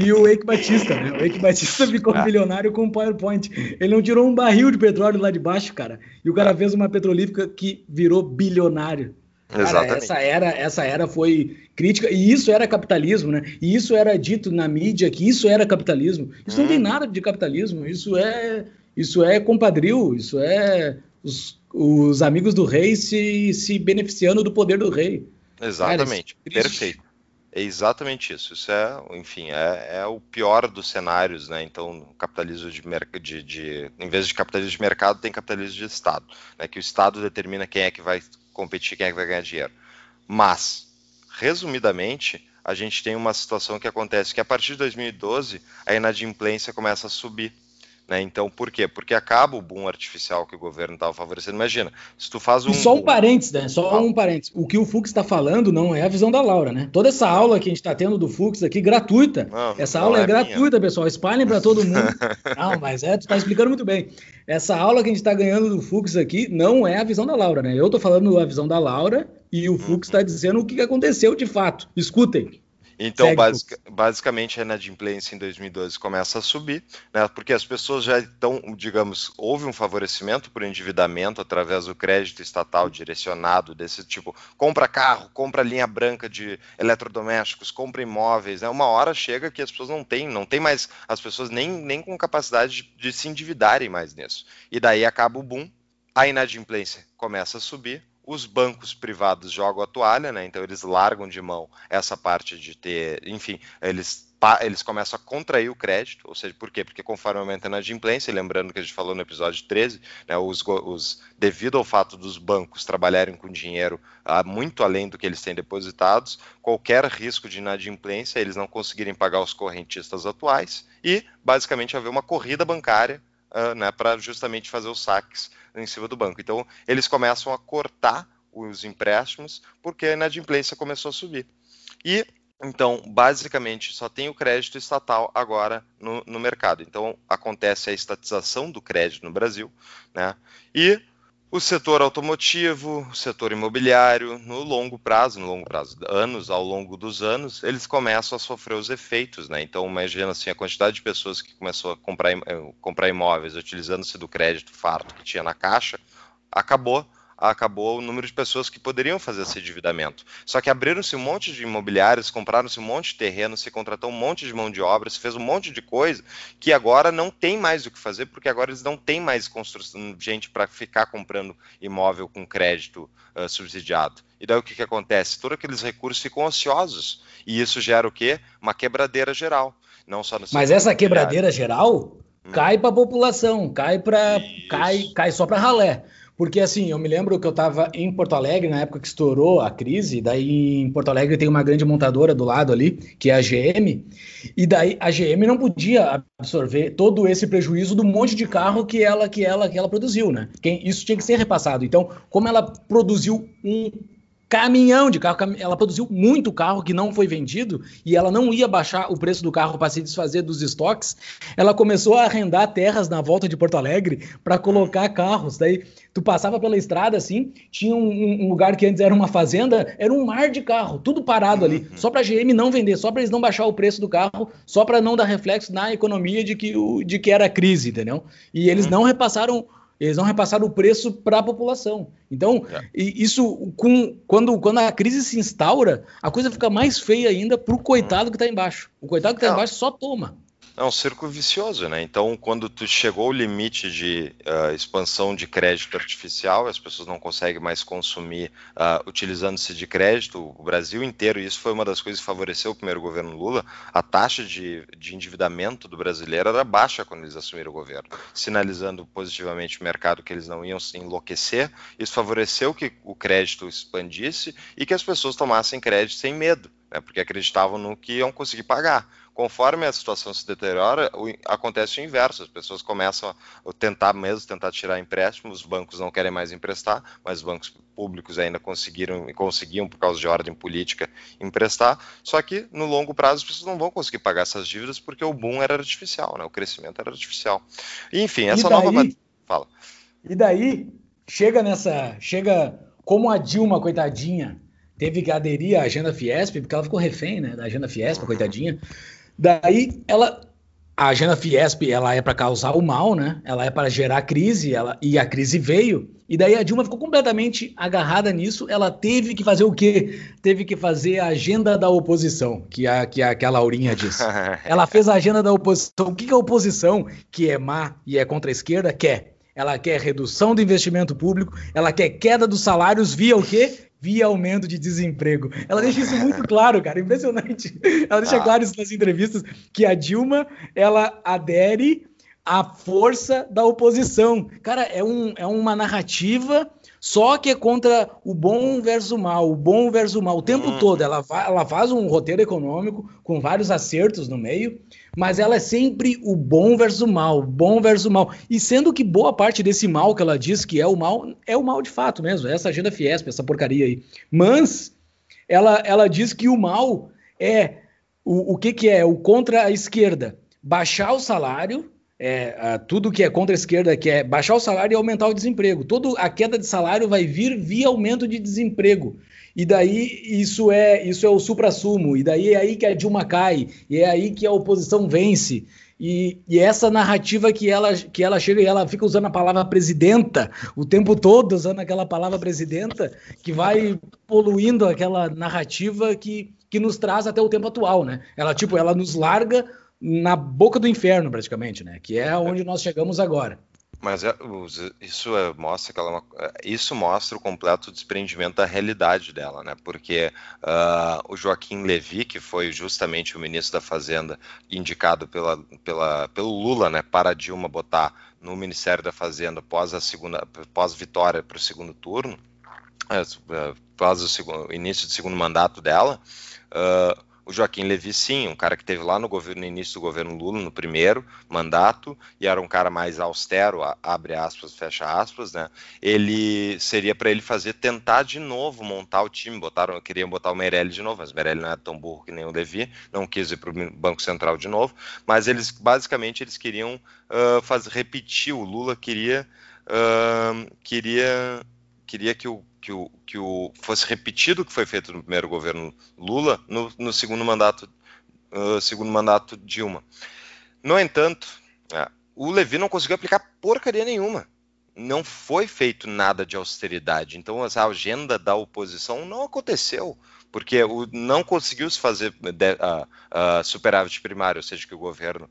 e o Eike Batista, né? O Eike Batista ficou ah. bilionário com um PowerPoint. Ele não tirou um barril de petróleo lá de baixo, cara. E o cara ah. fez uma petrolífica que virou bilionário. Cara, Exatamente. essa era, essa era foi crítica, e isso era capitalismo, né? E isso era dito na mídia que isso era capitalismo. Isso hum. não tem hum. nada de capitalismo, isso é isso é compadril, isso é os os amigos do rei se, se beneficiando do poder do rei. Exatamente, Cara, perfeito. É exatamente isso. Isso é, enfim, é, é, o pior dos cenários, né? Então, capitalismo de, de, de, em vez de capitalismo de mercado, tem capitalismo de Estado, né? Que o Estado determina quem é que vai competir, quem é que vai ganhar dinheiro. Mas, resumidamente, a gente tem uma situação que acontece que a partir de 2012 a inadimplência começa a subir né? Então, por quê? Porque acaba o boom artificial que o governo estava favorecendo. Imagina, se tu faz um. E só um parênteses, né? Só ah. um parênteses. O que o Fux está falando não é a visão da Laura, né? Toda essa aula que a gente está tendo do Fux aqui, gratuita. Não, essa não aula é, é gratuita, minha. pessoal. Espalhem para todo mundo. não, mas é, tu está explicando muito bem. Essa aula que a gente está ganhando do Fux aqui não é a visão da Laura, né? Eu estou falando a visão da Laura e o Fux está uhum. dizendo o que aconteceu de fato. Escutem. Então, basic, basicamente, a inadimplência em 2012 começa a subir, né, porque as pessoas já estão, digamos, houve um favorecimento por endividamento através do crédito estatal direcionado desse tipo, compra carro, compra linha branca de eletrodomésticos, compra imóveis, né, uma hora chega que as pessoas não têm, não tem mais, as pessoas nem, nem com capacidade de, de se endividarem mais nisso. E daí acaba o boom, a inadimplência começa a subir, os bancos privados jogam a toalha, né? Então eles largam de mão essa parte de ter, enfim, eles eles começam a contrair o crédito, ou seja, por quê? Porque conforme aumenta a inadimplência, lembrando que a gente falou no episódio 13, né, os, os, devido ao fato dos bancos trabalharem com dinheiro ah, muito além do que eles têm depositados, qualquer risco de inadimplência, eles não conseguirem pagar os correntistas atuais e, basicamente, haver uma corrida bancária uh, né, para justamente fazer os saques em cima do banco. Então, eles começam a cortar os empréstimos porque a inadimplência começou a subir. E Então, basicamente, só tem o crédito estatal agora no, no, mercado. Então, acontece a estatização do crédito no Brasil, né? E o setor automotivo, o setor imobiliário, no longo prazo, no longo prazo, anos, ao longo dos anos, eles começam a sofrer os efeitos, né? Então, imagina assim, a quantidade de pessoas que começou a comprar, eh, comprar imóveis utilizando-se do crédito farto que tinha na caixa, acabou acabou o número de pessoas que poderiam fazer esse endividamento. Só que abriram-se um monte de imobiliários, compraram-se um monte de terreno, se contratou um monte de mão de obra, se fez um monte de coisa que agora não tem mais o que fazer, porque agora eles não têm mais construção, gente para ficar comprando imóvel com crédito uh, subsidiado. E daí o que, que acontece? Todos aqueles recursos ficam ociosos. E isso gera o quê? Uma quebradeira geral. Não só Mas essa quebradeira geral hum. cai para a população, cai para cai, cai só para ralé. Porque assim, eu me lembro que eu estava em Porto Alegre na época que estourou a crise, daí em Porto Alegre tem uma grande montadora do lado ali, que é a GM, e daí a GM não podia absorver todo esse prejuízo do monte de carro que ela que ela que ela produziu, né? Isso tinha que ser repassado. Então, como ela produziu um caminhão de carro. Ela produziu muito carro que não foi vendido e ela não ia baixar o preço do carro para se desfazer dos estoques. Ela começou a arrendar terras na volta de Porto Alegre para colocar carros. Daí tu passava pela estrada assim, tinha um, um, lugar que antes era uma fazenda, era um mar de carro, tudo parado ali, uhum. só para a GM não vender, só para eles não baixar o preço do carro, só para não dar reflexo na economia de que, de que era crise, entendeu? E eles uhum. não repassaram eles vão repassar o preço para a população. Então, é. isso com, quando, quando a crise se instaura, a coisa fica mais feia ainda para o coitado que está embaixo. O coitado que está embaixo só toma. É um círculo vicioso, né? Então, quando tu chegou ao limite de uh, expansão de crédito artificial, as pessoas não conseguem mais consumir uh, utilizando-se de crédito, o Brasil inteiro, e isso foi uma das coisas que favoreceu o primeiro governo Lula, a taxa de, de endividamento do brasileiro era baixa quando eles assumiram o governo, sinalizando positivamente o mercado que eles não iam se enlouquecer. Isso favoreceu que o crédito expandisse e que as pessoas tomassem crédito sem medo né, porque acreditavam no que iam conseguir pagar. Conforme a situação se deteriora, o, acontece o inverso, as pessoas começam a tentar mesmo, tentar tirar empréstimos, os bancos não querem mais emprestar, mas os bancos públicos ainda conseguiram e conseguiam, por causa de ordem política, emprestar, só que no longo prazo as pessoas não vão conseguir pagar essas dívidas porque o boom era artificial, né, o crescimento era artificial. E, enfim, essa daí, nova... Fala. E daí, chega nessa... chega como a Dilma, coitadinha, teve que aderir à agenda Fiesp, porque ela ficou refém, né, da agenda Fiesp, coitadinha. Daí ela a agenda Fiesp, ela é para causar o mal, né? Ela é para gerar crise, ela e a crise veio. E daí a Dilma ficou completamente agarrada nisso. Ela teve que fazer o quê? Teve que fazer a agenda da oposição, que a que a, que a Laurinha disse. ela fez a agenda da oposição. O que, que a oposição, que é má e é contra a esquerda, quer? Ela quer redução do investimento público, ela quer queda dos salários via o quê? Via aumento de desemprego. Ela deixa isso muito claro, cara, impressionante. Ela deixa ah. claro isso nas entrevistas que a Dilma, ela adere à força da oposição. Cara, é, um, é uma narrativa só que é contra o bom versus o mal, o bom versus o mal, o tempo uhum. todo. Ela, ela faz um roteiro econômico com vários acertos no meio, mas ela é sempre o bom versus o mal, o bom versus o mal. E sendo que boa parte desse mal que ela diz que é o mal, é o mal de fato mesmo, é essa agenda Fiesp, essa porcaria aí. Mas ela, ela diz que o mal é o, o que, que é? O contra a esquerda. Baixar o salário, é, tudo que é contra a esquerda, que é baixar o salário e aumentar o desemprego. Toda a queda de salário vai vir via aumento de desemprego. E daí isso é isso é o supra-sumo. E daí é aí que a Dilma cai. E é aí que a oposição vence. E, e, essa narrativa que ela, que ela chega e ela fica usando a palavra presidenta o tempo todo, usando aquela palavra presidenta, que vai poluindo aquela narrativa que, que nos traz até o tempo atual, né? Ela, tipo, ela nos larga na boca do inferno, praticamente, né? Que é onde nós chegamos agora. Mas é, isso é, mostra que ela, é é, isso mostra o completo desprendimento da realidade dela, né? Porque uh, o Joaquim Levy, que foi justamente o ministro da Fazenda indicado pela, pela, pelo Lula, né, para Dilma botar no Ministério da Fazenda pós a segunda, pós vitória para o segundo turno, após o, segundo, início do segundo mandato dela. Uh, o Joaquim Levy, sim, um cara que teve lá no governo, no início do governo Lula, no primeiro mandato, e era um cara mais austero, abre aspas, fecha aspas, né? Ele seria para ele fazer tentar de novo montar o time. Botaram, queriam botar o Meirelli de novo, mas o Meirelli não é tão burro que nem o Levy, não quis ir para o Banco Central de novo. Mas eles basicamente eles queriam uh, fazer, repetir. O Lula queria uh, queria queria que o que o, que o fosse repetido o que foi feito no primeiro governo Lula no, no segundo mandato uh, segundo mandato Dilma. No entanto, uh, o Levi não conseguiu aplicar porcaria nenhuma. Não foi feito nada de austeridade. Então, essa agenda da oposição não aconteceu, porque o, não conseguiu se fazer de, uh, superávit primário, ou seja, que o governo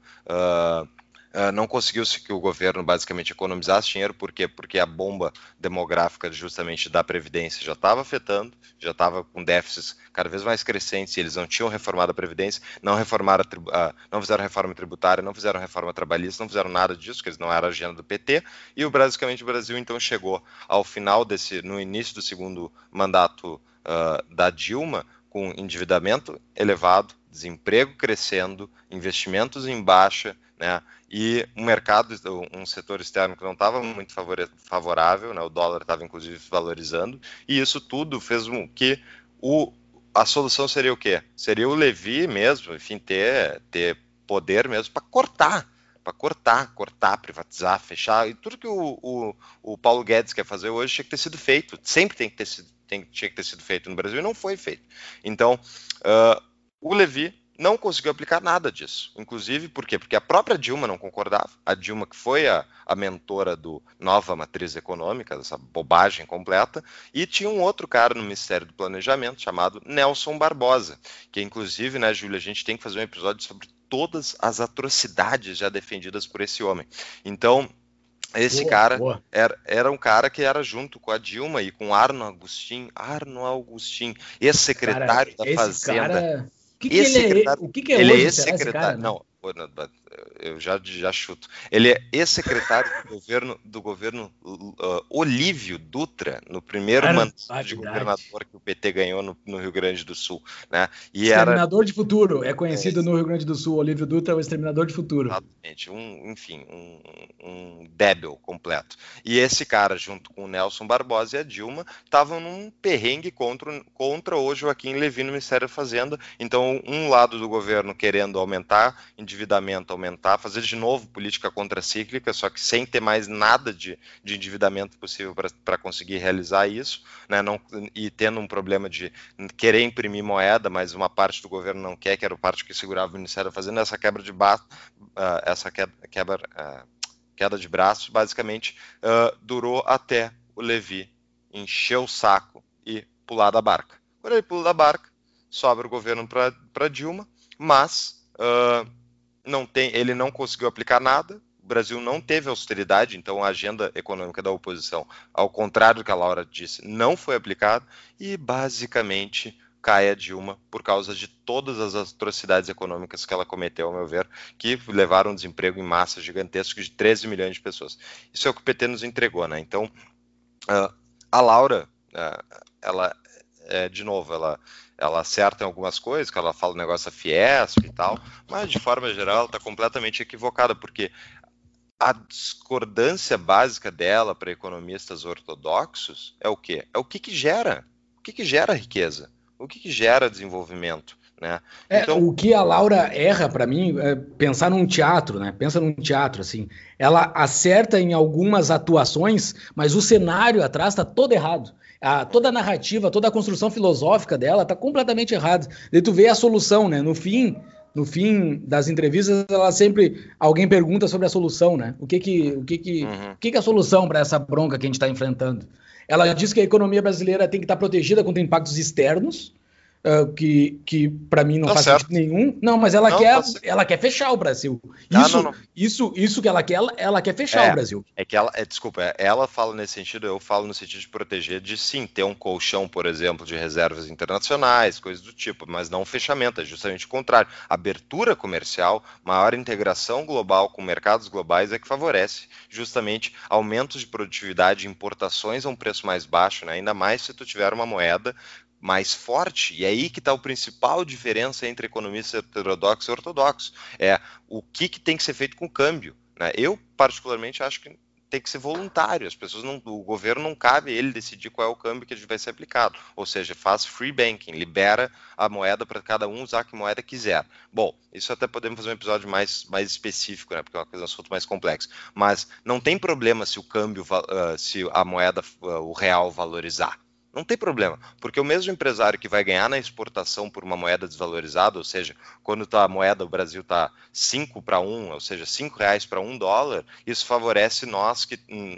Uh, não conseguiu se que o governo basicamente economizasse dinheiro, por quê? Porque a bomba demográfica justamente da Previdência já estava afetando, já estava com déficits cada vez mais crescentes, e eles não tinham reformado a Previdência, não reformaram uh, não fizeram reforma tributária, não fizeram reforma trabalhista, não fizeram nada disso, que eles não era a agenda do PT, e o, basicamente o Brasil então chegou ao final desse, no início do segundo mandato uh, da Dilma, com endividamento elevado, desemprego crescendo, investimentos em baixa, né? E um mercado, um setor externo que não estava muito favorável, né? o dólar estava inclusive valorizando, e isso tudo fez com que o, a solução seria o quê? Seria o Levi mesmo, enfim, ter, ter poder mesmo para cortar, para cortar, cortar, privatizar, fechar, e tudo que o, o, o, Paulo Guedes quer fazer hoje tinha que ter sido feito, sempre tem que ter sido, tem, tinha que ter sido feito no Brasil e não foi feito. Então, uh, o Levi não conseguiu aplicar nada disso. Inclusive, por quê? Porque a própria Dilma não concordava. A Dilma, que foi a, a mentora do Nova Matriz Econômica, dessa bobagem completa, e tinha um outro cara no Ministério do Planejamento chamado Nelson Barbosa, que inclusive, né, Júlia, a gente tem que fazer um episódio sobre todas as atrocidades já defendidas por esse homem. Então, esse boa, cara boa. Era, era um cara que era junto com a Dilma e com Arno Agostinho, Arno Agostinho, ex-secretário da Fazenda. Cara que, que ele é, o que, que é ele hoje, é ex-secretário. Não, eu já, já chuto. Ele é ex-secretário do governo do governo uh, Olívio Dutra, no primeiro era, mandato de governador que o PT ganhou no, no, Rio Grande do Sul. Né? E exterminador era... de futuro, é conhecido é, no Rio Grande do Sul. Olívio Dutra é o exterminador de futuro. Exatamente, um, enfim, um, um débil completo. E esse cara, junto com o Nelson Barbosa e a Dilma, estavam num perrengue contra, contra o Joaquim Levy no Ministério da Fazenda. Então, um lado do governo querendo aumentar endividamento, aumentar, fazer de novo política contracíclica, só que sem ter mais nada de, de endividamento possível para conseguir realizar isso, né, não, e tendo um problema de querer imprimir moeda, mas uma parte do governo não quer, que era a parte que segurava o Ministério fazendo essa quebra de uh, essa quebra, quebra uh, queda de braços, basicamente uh, durou até o Levi encher o saco e pular da barca. Quando ele pula da barca, sobra o governo para Dilma, mas uh, não tem, ele não conseguiu aplicar nada. O Brasil não teve austeridade, então a agenda econômica da oposição, ao contrário do que a Laura disse, não foi aplicada e basicamente cai a Dilma por causa de todas as atrocidades econômicas que ela cometeu, ao meu ver, que levaram um desemprego em massa gigantesco de 13 milhões de pessoas. Isso é o que o PT nos entregou, né? Então, uh, a Laura, uh, ela, é, de novo, ela ela acerta em algumas coisas, que ela fala o negócio da Fiesp e tal, mas de forma geral ela está completamente equivocada, porque a discordância básica dela para economistas ortodoxos é o quê? É o que, que gera. O que, que gera riqueza? O que, que gera desenvolvimento? Né? É, então... O que a Laura erra para mim é pensar num teatro, né? Pensa num teatro assim. Ela acerta em algumas atuações, mas o cenário atrás está todo errado a, toda a narrativa, toda a construção filosófica dela tá completamente errada. Daí tu vê a solução, né? No fim, no fim das entrevistas, ela sempre alguém pergunta sobre a solução, né? O que que o que que, uhum. o que, que é a solução para essa bronca que a gente está enfrentando? Ela diz que a economia brasileira tem que estar tá protegida contra impactos externos Uh, que, que para mim não tá faz certo. sentido nenhum. Não, mas ela, não, quer, tá ela quer fechar o Brasil. Ah, isso, não, isso, isso que ela quer, ela, ela quer fechar é, o Brasil. É que ela, é, desculpa, é, ela fala nesse sentido, eu falo no sentido de proteger, de sim, ter um colchão, por exemplo, de reservas internacionais, coisas do tipo, mas não fechamento, é justamente o contrário. Abertura comercial, maior integração global com mercados globais é que favorece justamente aumentos de produtividade, importações a um preço mais baixo, né? ainda mais se tu tiver uma moeda mais forte, e é aí que está a principal diferença entre economista heterodoxo e ortodoxo. É o que, que tem que ser feito com o câmbio. Né? Eu, particularmente, acho que tem que ser voluntário. As pessoas não, o governo não cabe ele decidir qual é o câmbio que vai ser aplicado. Ou seja, faz free banking, libera a moeda para cada um usar que moeda quiser. Bom, isso até podemos fazer um episódio mais, mais específico, né? Porque é uma coisa um assunto mais complexo. Mas não tem problema se o câmbio, uh, se a moeda, uh, o real valorizar. Não tem problema, porque o mesmo empresário que vai ganhar na exportação por uma moeda desvalorizada, ou seja, quando tá a moeda do Brasil está 5 para 1, ou seja, 5 reais para 1 dólar, isso favorece nós que hum,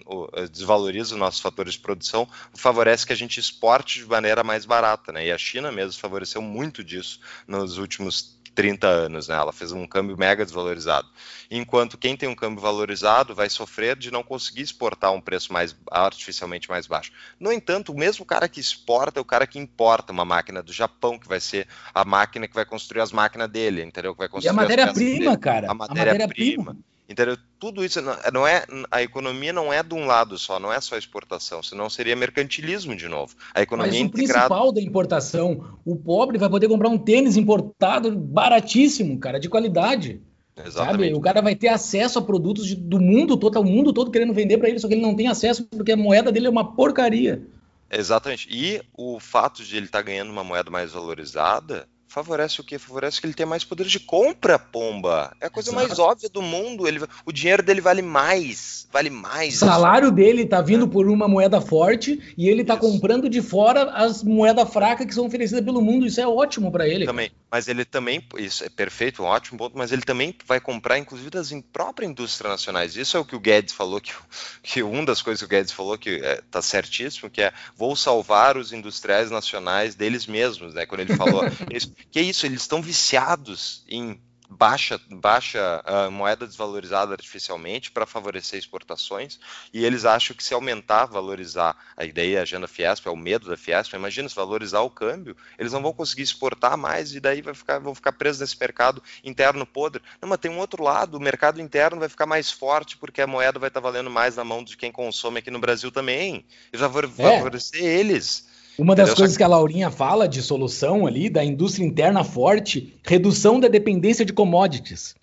desvaloriza os nossos fatores de produção, favorece que a gente exporte de maneira mais barata, né? E a China mesmo favoreceu muito disso nos últimos 30 anos, né? Ela fez um câmbio mega desvalorizado. Enquanto quem tem um câmbio valorizado vai sofrer de não conseguir exportar um preço mais artificialmente mais baixo. No entanto, o mesmo cara que exporta é o cara que importa uma máquina do Japão, que vai ser a máquina que vai construir as máquinas dele, entendeu? Que vai construir e a matéria-prima, cara. A matéria-prima. Entendeu? Tudo isso não é a economia não é de um lado só, não é só exportação, senão seria mercantilismo de novo. A economia Mas o integrada... principal da importação, o pobre vai poder comprar um tênis importado baratíssimo, cara, de qualidade. Exatamente. Sabe? O cara vai ter acesso a produtos de, do mundo todo, o mundo todo querendo vender para ele, só que ele não tem acesso porque a moeda dele é uma porcaria. Exatamente. E o fato de ele estar tá ganhando uma moeda mais valorizada favorece o quê? Favorece que ele tenha mais poder de compra, pomba. É a coisa Exato. mais óbvia do mundo. Ele, o dinheiro dele vale mais. Vale mais. O salário isso. dele tá vindo por uma moeda forte e ele tá isso. comprando de fora as moedas fracas que são oferecidas pelo mundo. Isso é ótimo para ele. Também. Mas ele também, isso é perfeito, um ótimo ponto, mas ele também vai comprar, inclusive, das próprias indústrias nacionais. Isso é o que o Guedes falou, que, que uma das coisas que o Guedes falou que é, tá certíssimo, que é vou salvar os industriais nacionais deles mesmos, né? Quando ele falou isso, que é isso, eles estão viciados em baixa, baixa uh, moeda desvalorizada artificialmente para favorecer exportações, e eles acham que se aumentar, valorizar, a ideia, a agenda Fiesp, é o medo da Fiesp, imagina se valorizar o câmbio, eles não vão conseguir exportar mais, e daí vai ficar, vão ficar presos nesse mercado interno podre. Não, mas tem um outro lado, o mercado interno vai ficar mais forte, porque a moeda vai estar tá valendo mais na mão de quem consome aqui no Brasil também, e vai favorecer é. eles. Uma das coisas que a Laurinha fala de solução ali, da indústria interna forte, redução da dependência de commodities.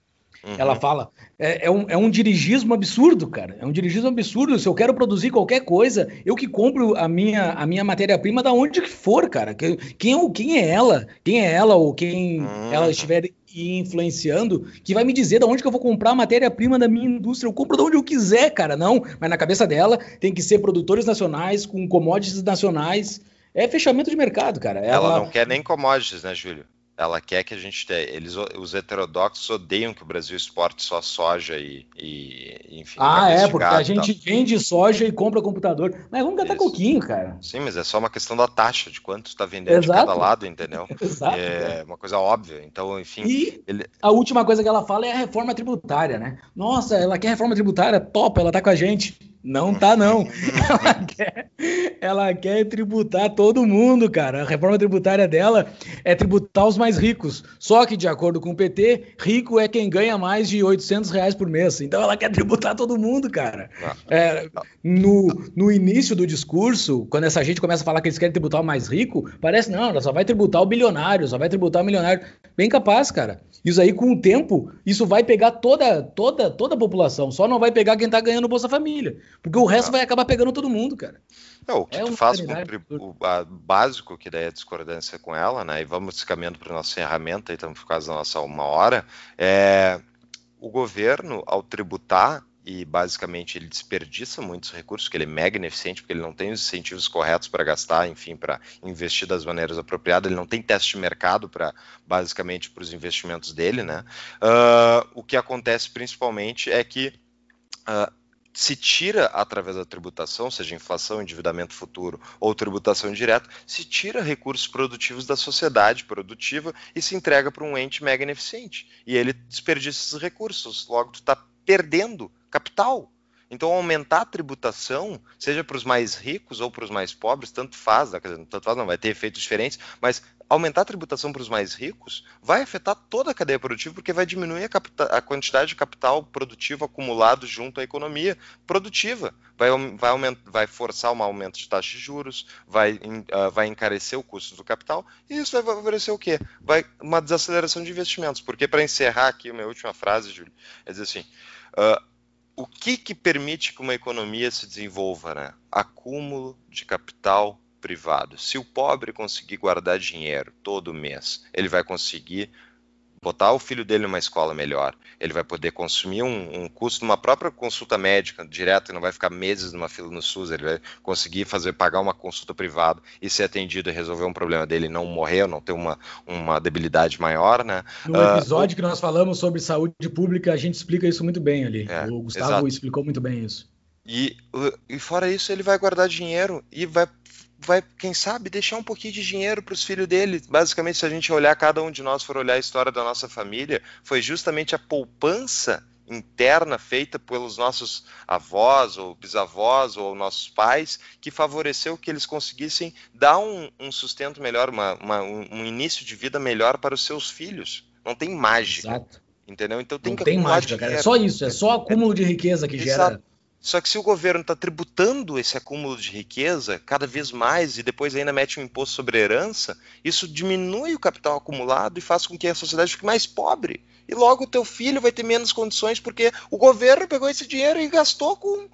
Uhum. Ela fala, é, é, um, é um dirigismo absurdo, cara. É um dirigismo absurdo. Se eu quero produzir qualquer coisa, eu que compro a minha, a minha matéria-prima da onde que for, cara. Quem, quem, quem é ela? Quem é ela ou quem uhum. ela estiver influenciando, que vai me dizer de onde que eu vou comprar a matéria-prima da minha indústria. Eu compro de onde eu quiser, cara. Não, mas na cabeça dela tem que ser produtores nacionais, com commodities nacionais. É fechamento de mercado, cara. Ela, ela não quer nem commodities, né, Júlio? Ela quer que a gente tenha. Eles, os heterodoxos odeiam que o Brasil exporte só soja e, e enfim. Ah, é, porque a gente vende soja e compra computador. Mas vamos gastar coquinho, cara. Sim, mas é só uma questão da taxa, de quanto está vendendo Exato. de cada lado, entendeu? Exato. É uma coisa óbvia. Então, enfim. E ele... a última coisa que ela fala é a reforma tributária, né? Nossa, ela quer reforma tributária, top, ela tá com a gente. Não tá, não. ela, quer, ela quer tributar todo mundo, cara. A reforma tributária dela é tributar os mais ricos. Só que, de acordo com o PT, rico é quem ganha mais de 800 reais por mês. Então ela quer tributar todo mundo, cara. É, no, no início do discurso, quando essa gente começa a falar que eles querem tributar o mais rico, parece, não, ela só vai tributar o bilionário, só vai tributar o milionário. Bem capaz, cara. Isso aí, com o tempo, isso vai pegar toda, toda, toda a população. Só não vai pegar quem tá ganhando Bolsa Família. Porque o resto vai acabar pegando todo mundo, cara. É, o que é tu faz com o, o básico, que daí é a discordância com ela, né? E vamos caminhando para nossa ferramenta, e estamos por causa da nossa uma hora. É, o governo, ao tributar, e basicamente ele desperdiça muitos recursos, que ele é mega ineficiente, porque ele não tem os incentivos corretos para gastar, enfim, para investir das maneiras apropriadas, ele não tem teste de mercado para, basicamente, para os investimentos dele, né? Uh, o que acontece principalmente é que uh, se tira através da tributação, seja inflação, endividamento futuro ou tributação direta, se tira recursos produtivos da sociedade produtiva e se entrega para um ente mega ineficiente. E ele desperdiça esses recursos, logo tu está perdendo capital. Então, aumentar a tributação, seja para os mais ricos ou para os mais pobres, tanto faz, tanto faz não, vai ter efeitos diferentes, mas aumentar a tributação para os mais ricos vai afetar toda a cadeia produtiva, porque vai diminuir a, a quantidade de capital produtivo acumulado junto à economia produtiva. Vai, vai, vai forçar um aumento de taxa de juros, vai, uh, vai encarecer o custo do capital, e isso vai favorecer o quê? Vai uma desaceleração de investimentos. Porque, para encerrar aqui minha última frase, Júlio, é dizer assim. Uh, o que, que permite que uma economia se desenvolva? Né? Acúmulo de capital privado. Se o pobre conseguir guardar dinheiro todo mês, ele vai conseguir botar o filho dele numa escola melhor, ele vai poder consumir um, um custo numa própria consulta médica direto, e não vai ficar meses numa fila no SUS, ele vai conseguir fazer pagar uma consulta privada e ser atendido e resolver um problema dele, não morrer, não ter uma, uma debilidade maior, né? No episódio uh, que nós falamos sobre saúde pública, a gente explica isso muito bem ali. É, o Gustavo exato. explicou muito bem isso. E, e fora isso, ele vai guardar dinheiro e vai vai, quem sabe, deixar um pouquinho de dinheiro para os filhos dele. Basicamente, se a gente olhar, cada um de nós for olhar a história da nossa família, foi justamente a poupança interna feita pelos nossos avós ou bisavós ou nossos pais que favoreceu que eles conseguissem dar um, um sustento melhor, uma, uma, um início de vida melhor para os seus filhos. Não tem mágica. Exato. Entendeu? Então tem Não que tem mágica, cara. É só isso, é só acúmulo de riqueza que Exato. gera só que se o governo está tributando esse acúmulo de riqueza cada vez mais e depois ainda mete um imposto sobre herança, isso diminui o capital acumulado e faz com que a sociedade fique mais pobre. E logo o teu filho vai ter menos condições porque o governo pegou esse dinheiro e gastou com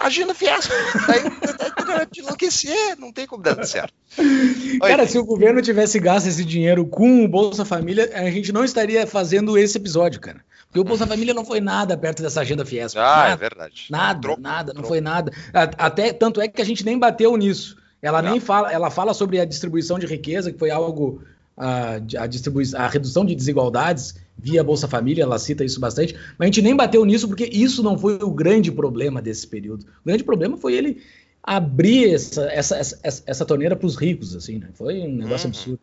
a agenda Fiesp. Daí de enlouquecer, não tem como dar certo. Cara, se o governo tivesse gasto esse dinheiro com o Bolsa Família, a gente não estaria fazendo esse episódio, cara. Porque o Bolsa Família não foi nada perto dessa agenda Fiesp. Ah, nada, é verdade. Nada, troco, nada, não troco. foi nada. Até tanto é que a gente nem bateu nisso. Ela não. nem fala, ela fala sobre a distribuição de riqueza, que foi algo a, a, distribuição, a redução de desigualdades via Bolsa Família, ela cita isso bastante, mas a gente nem bateu nisso porque isso não foi o grande problema desse período. O grande problema foi ele abrir essa, essa, essa, essa torneira para os ricos, assim, né? Foi um negócio uhum. absurdo.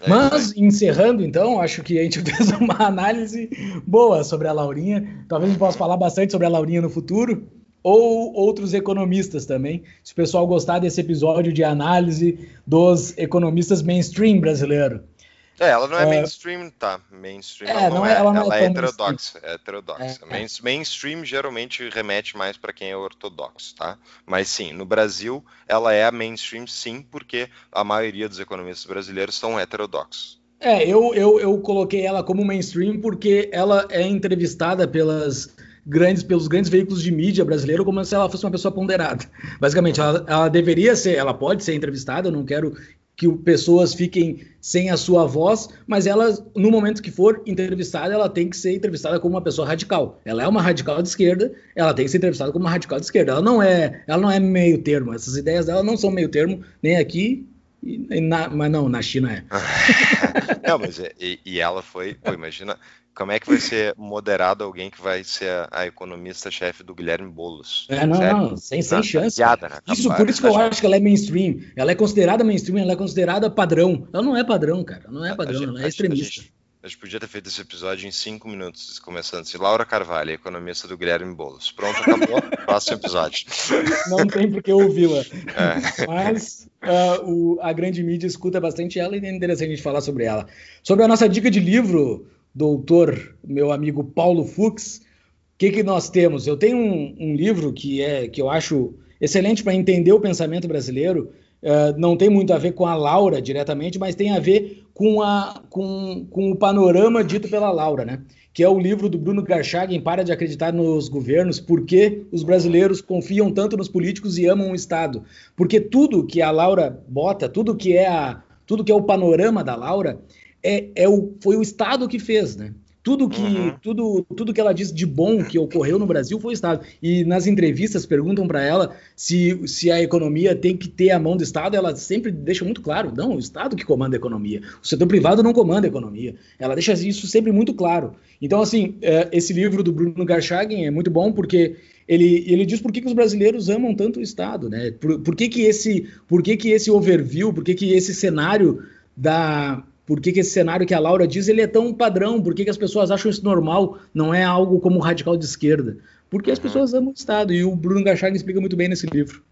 É, Mas, encerrando então, acho que a gente fez uma análise boa sobre a Laurinha. Talvez a gente possa falar bastante sobre a Laurinha no futuro, ou outros economistas também. Se o pessoal gostar desse episódio de análise dos economistas mainstream brasileiro. É, ela não é, é mainstream, tá? Mainstream é, não, não é, ela, não ela é, é heterodoxa. É heterodoxa. É, é. mainstream geralmente remete mais para quem é ortodoxo, tá? Mas sim, no Brasil ela é a mainstream, sim, porque a maioria dos economistas brasileiros são heterodoxos. É, eu, eu, eu coloquei ela como mainstream porque ela é entrevistada pelas grandes, pelos grandes veículos de mídia brasileiro como se ela fosse uma pessoa ponderada. Basicamente, ela, ela deveria ser, ela pode ser entrevistada, eu não quero que pessoas fiquem sem a sua voz, mas ela, no momento que for entrevistada, ela tem que ser entrevistada como uma pessoa radical. Ela é uma radical de esquerda, ela tem que ser entrevistada como uma radical de esquerda. Ela não é, ela não é meio termo. Essas ideias dela não são meio termo nem aqui, na, mas não, na China é. não, mas é, e, e ela foi, pô, imagina, como é que vai ser moderado alguém que vai ser a, a economista-chefe do Guilherme Boulos? É, não, não sem, sem chance. Piada, né? Isso, por isso que eu acho que ela é mainstream. Ela é considerada mainstream, ela é considerada padrão. Ela não é padrão, cara. Ela não é padrão, gente, ela é extremista. A gente, a gente, podia ter feito esse episódio em cinco minutos, começando assim. Laura Carvalho, economista do Guilherme Boulos. Pronto, acabou. Próximo episódio. Não tem por que ouvi-la. É. Mas uh, o, a grande mídia escuta bastante ela e é interessante a gente falar sobre ela. Sobre a nossa dica de livro, doutor, meu amigo Paulo Fux, o que, que nós temos? Eu tenho um, um, livro que é que eu acho excelente para entender o pensamento brasileiro. Uh, não tem muito a ver com a Laura diretamente, mas tem a ver com, a, com, com o panorama dito pela Laura, né? Que é o livro do Bruno Garchagen, Para de Acreditar nos Governos, Por que os brasileiros confiam tanto nos políticos e amam o Estado. Porque tudo que a Laura bota, tudo que é, a, tudo que é o panorama da Laura, é, é o, foi o Estado que fez, né? Tudo que, uhum. tudo, tudo que ela diz de bom que ocorreu no Brasil foi o Estado. E nas entrevistas perguntam para ela se, se a economia tem que ter a mão do Estado. Ela sempre deixa muito claro: não, o Estado que comanda a economia. O setor privado não comanda a economia. Ela deixa isso sempre muito claro. Então, assim, é, esse livro do Bruno Garchagen é muito bom porque ele, ele diz por que, que os brasileiros amam tanto o Estado, né? Por, por, que, que, esse, por que, que esse overview, por que, que esse cenário da por que, que, esse cenário que a Laura diz ele é tão padrão? Por que, que as pessoas acham isso normal? Não é algo como radical de esquerda? Porque as pessoas amam o Estado. E o Bruno Gachag explica muito bem nesse livro.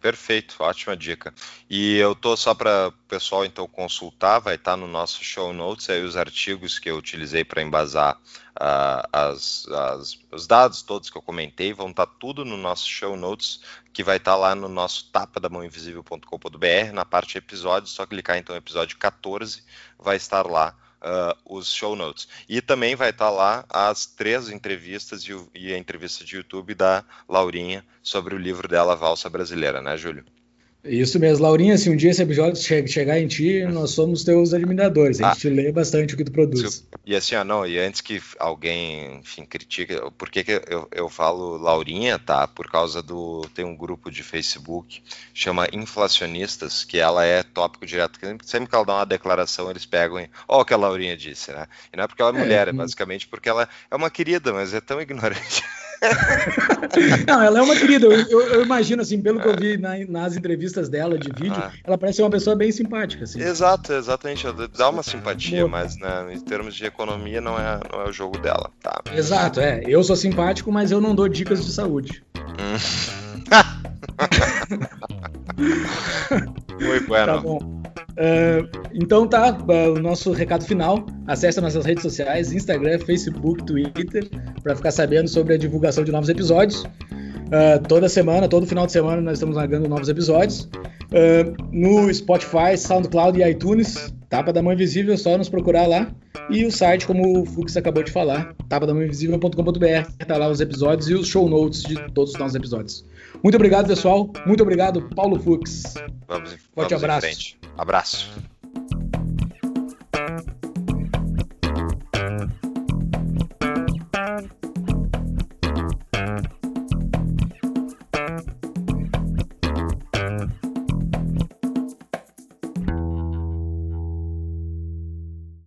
Perfeito, ótima dica. E eu tô só para o pessoal então consultar, vai estar tá no nosso show notes aí os artigos que eu utilizei para embasar uh, as, as, os dados todos que eu comentei, vão estar tá tudo no nosso show notes, que vai estar tá lá no nosso tapadamãoinvisível.com.br, na parte episódios, só clicar então episódio 14, vai estar lá uh, os show notes. E também vai estar lá as três entrevistas e, e, a entrevista de YouTube da Laurinha sobre o livro dela, Valsa Brasileira, né, Júlio? Isso mesmo, Laurinha, se um dia esse episódio chegar em ti, nós somos teus admiradores. A gente ah, lê bastante o que tu produz. E assim, ó, não, e antes que alguém, enfim, critique, por que, que eu, eu falo Laurinha, tá? Por causa do. Tem um grupo de Facebook, chama Inflacionistas, que ela é tópico direto. Sempre que ela dá uma declaração, eles pegam. Ó, o que a Laurinha disse, né? E não é porque ela é, é mulher, é, é basicamente porque ela é uma querida, mas é tão ignorante. Não, ela é uma querida. Eu, eu, eu, imagino, assim, pelo que eu vi na, nas entrevistas dela de vídeo, ah. ela parece uma pessoa bem simpática. Assim. Exato, exatamente. Dá uma simpatia, Boa. mas né, em termos de economia não é, não é o jogo dela. Tá. Exato, é. Eu sou simpático, mas eu não dou dicas de saúde. Muito bueno. Tá bom. Uh, então tá, uh, o nosso recado final. Acesse nossas redes sociais, Instagram, Facebook, Twitter, para ficar sabendo sobre a divulgação de novos episódios. Uh, toda semana, todo final de semana, nós estamos largando novos episódios. no Spotify, SoundCloud e iTunes, Tapa da Mão Invisível, é só nos procurar lá. E o site, como o Fux acabou de falar, tapadamãoinvisível.com.br, tá lá os episódios e os show notes de todos os nossos episódios. Muito obrigado, pessoal. Muito obrigado, Paulo Fux. Vamos, Forte vamos abraço. Abraço.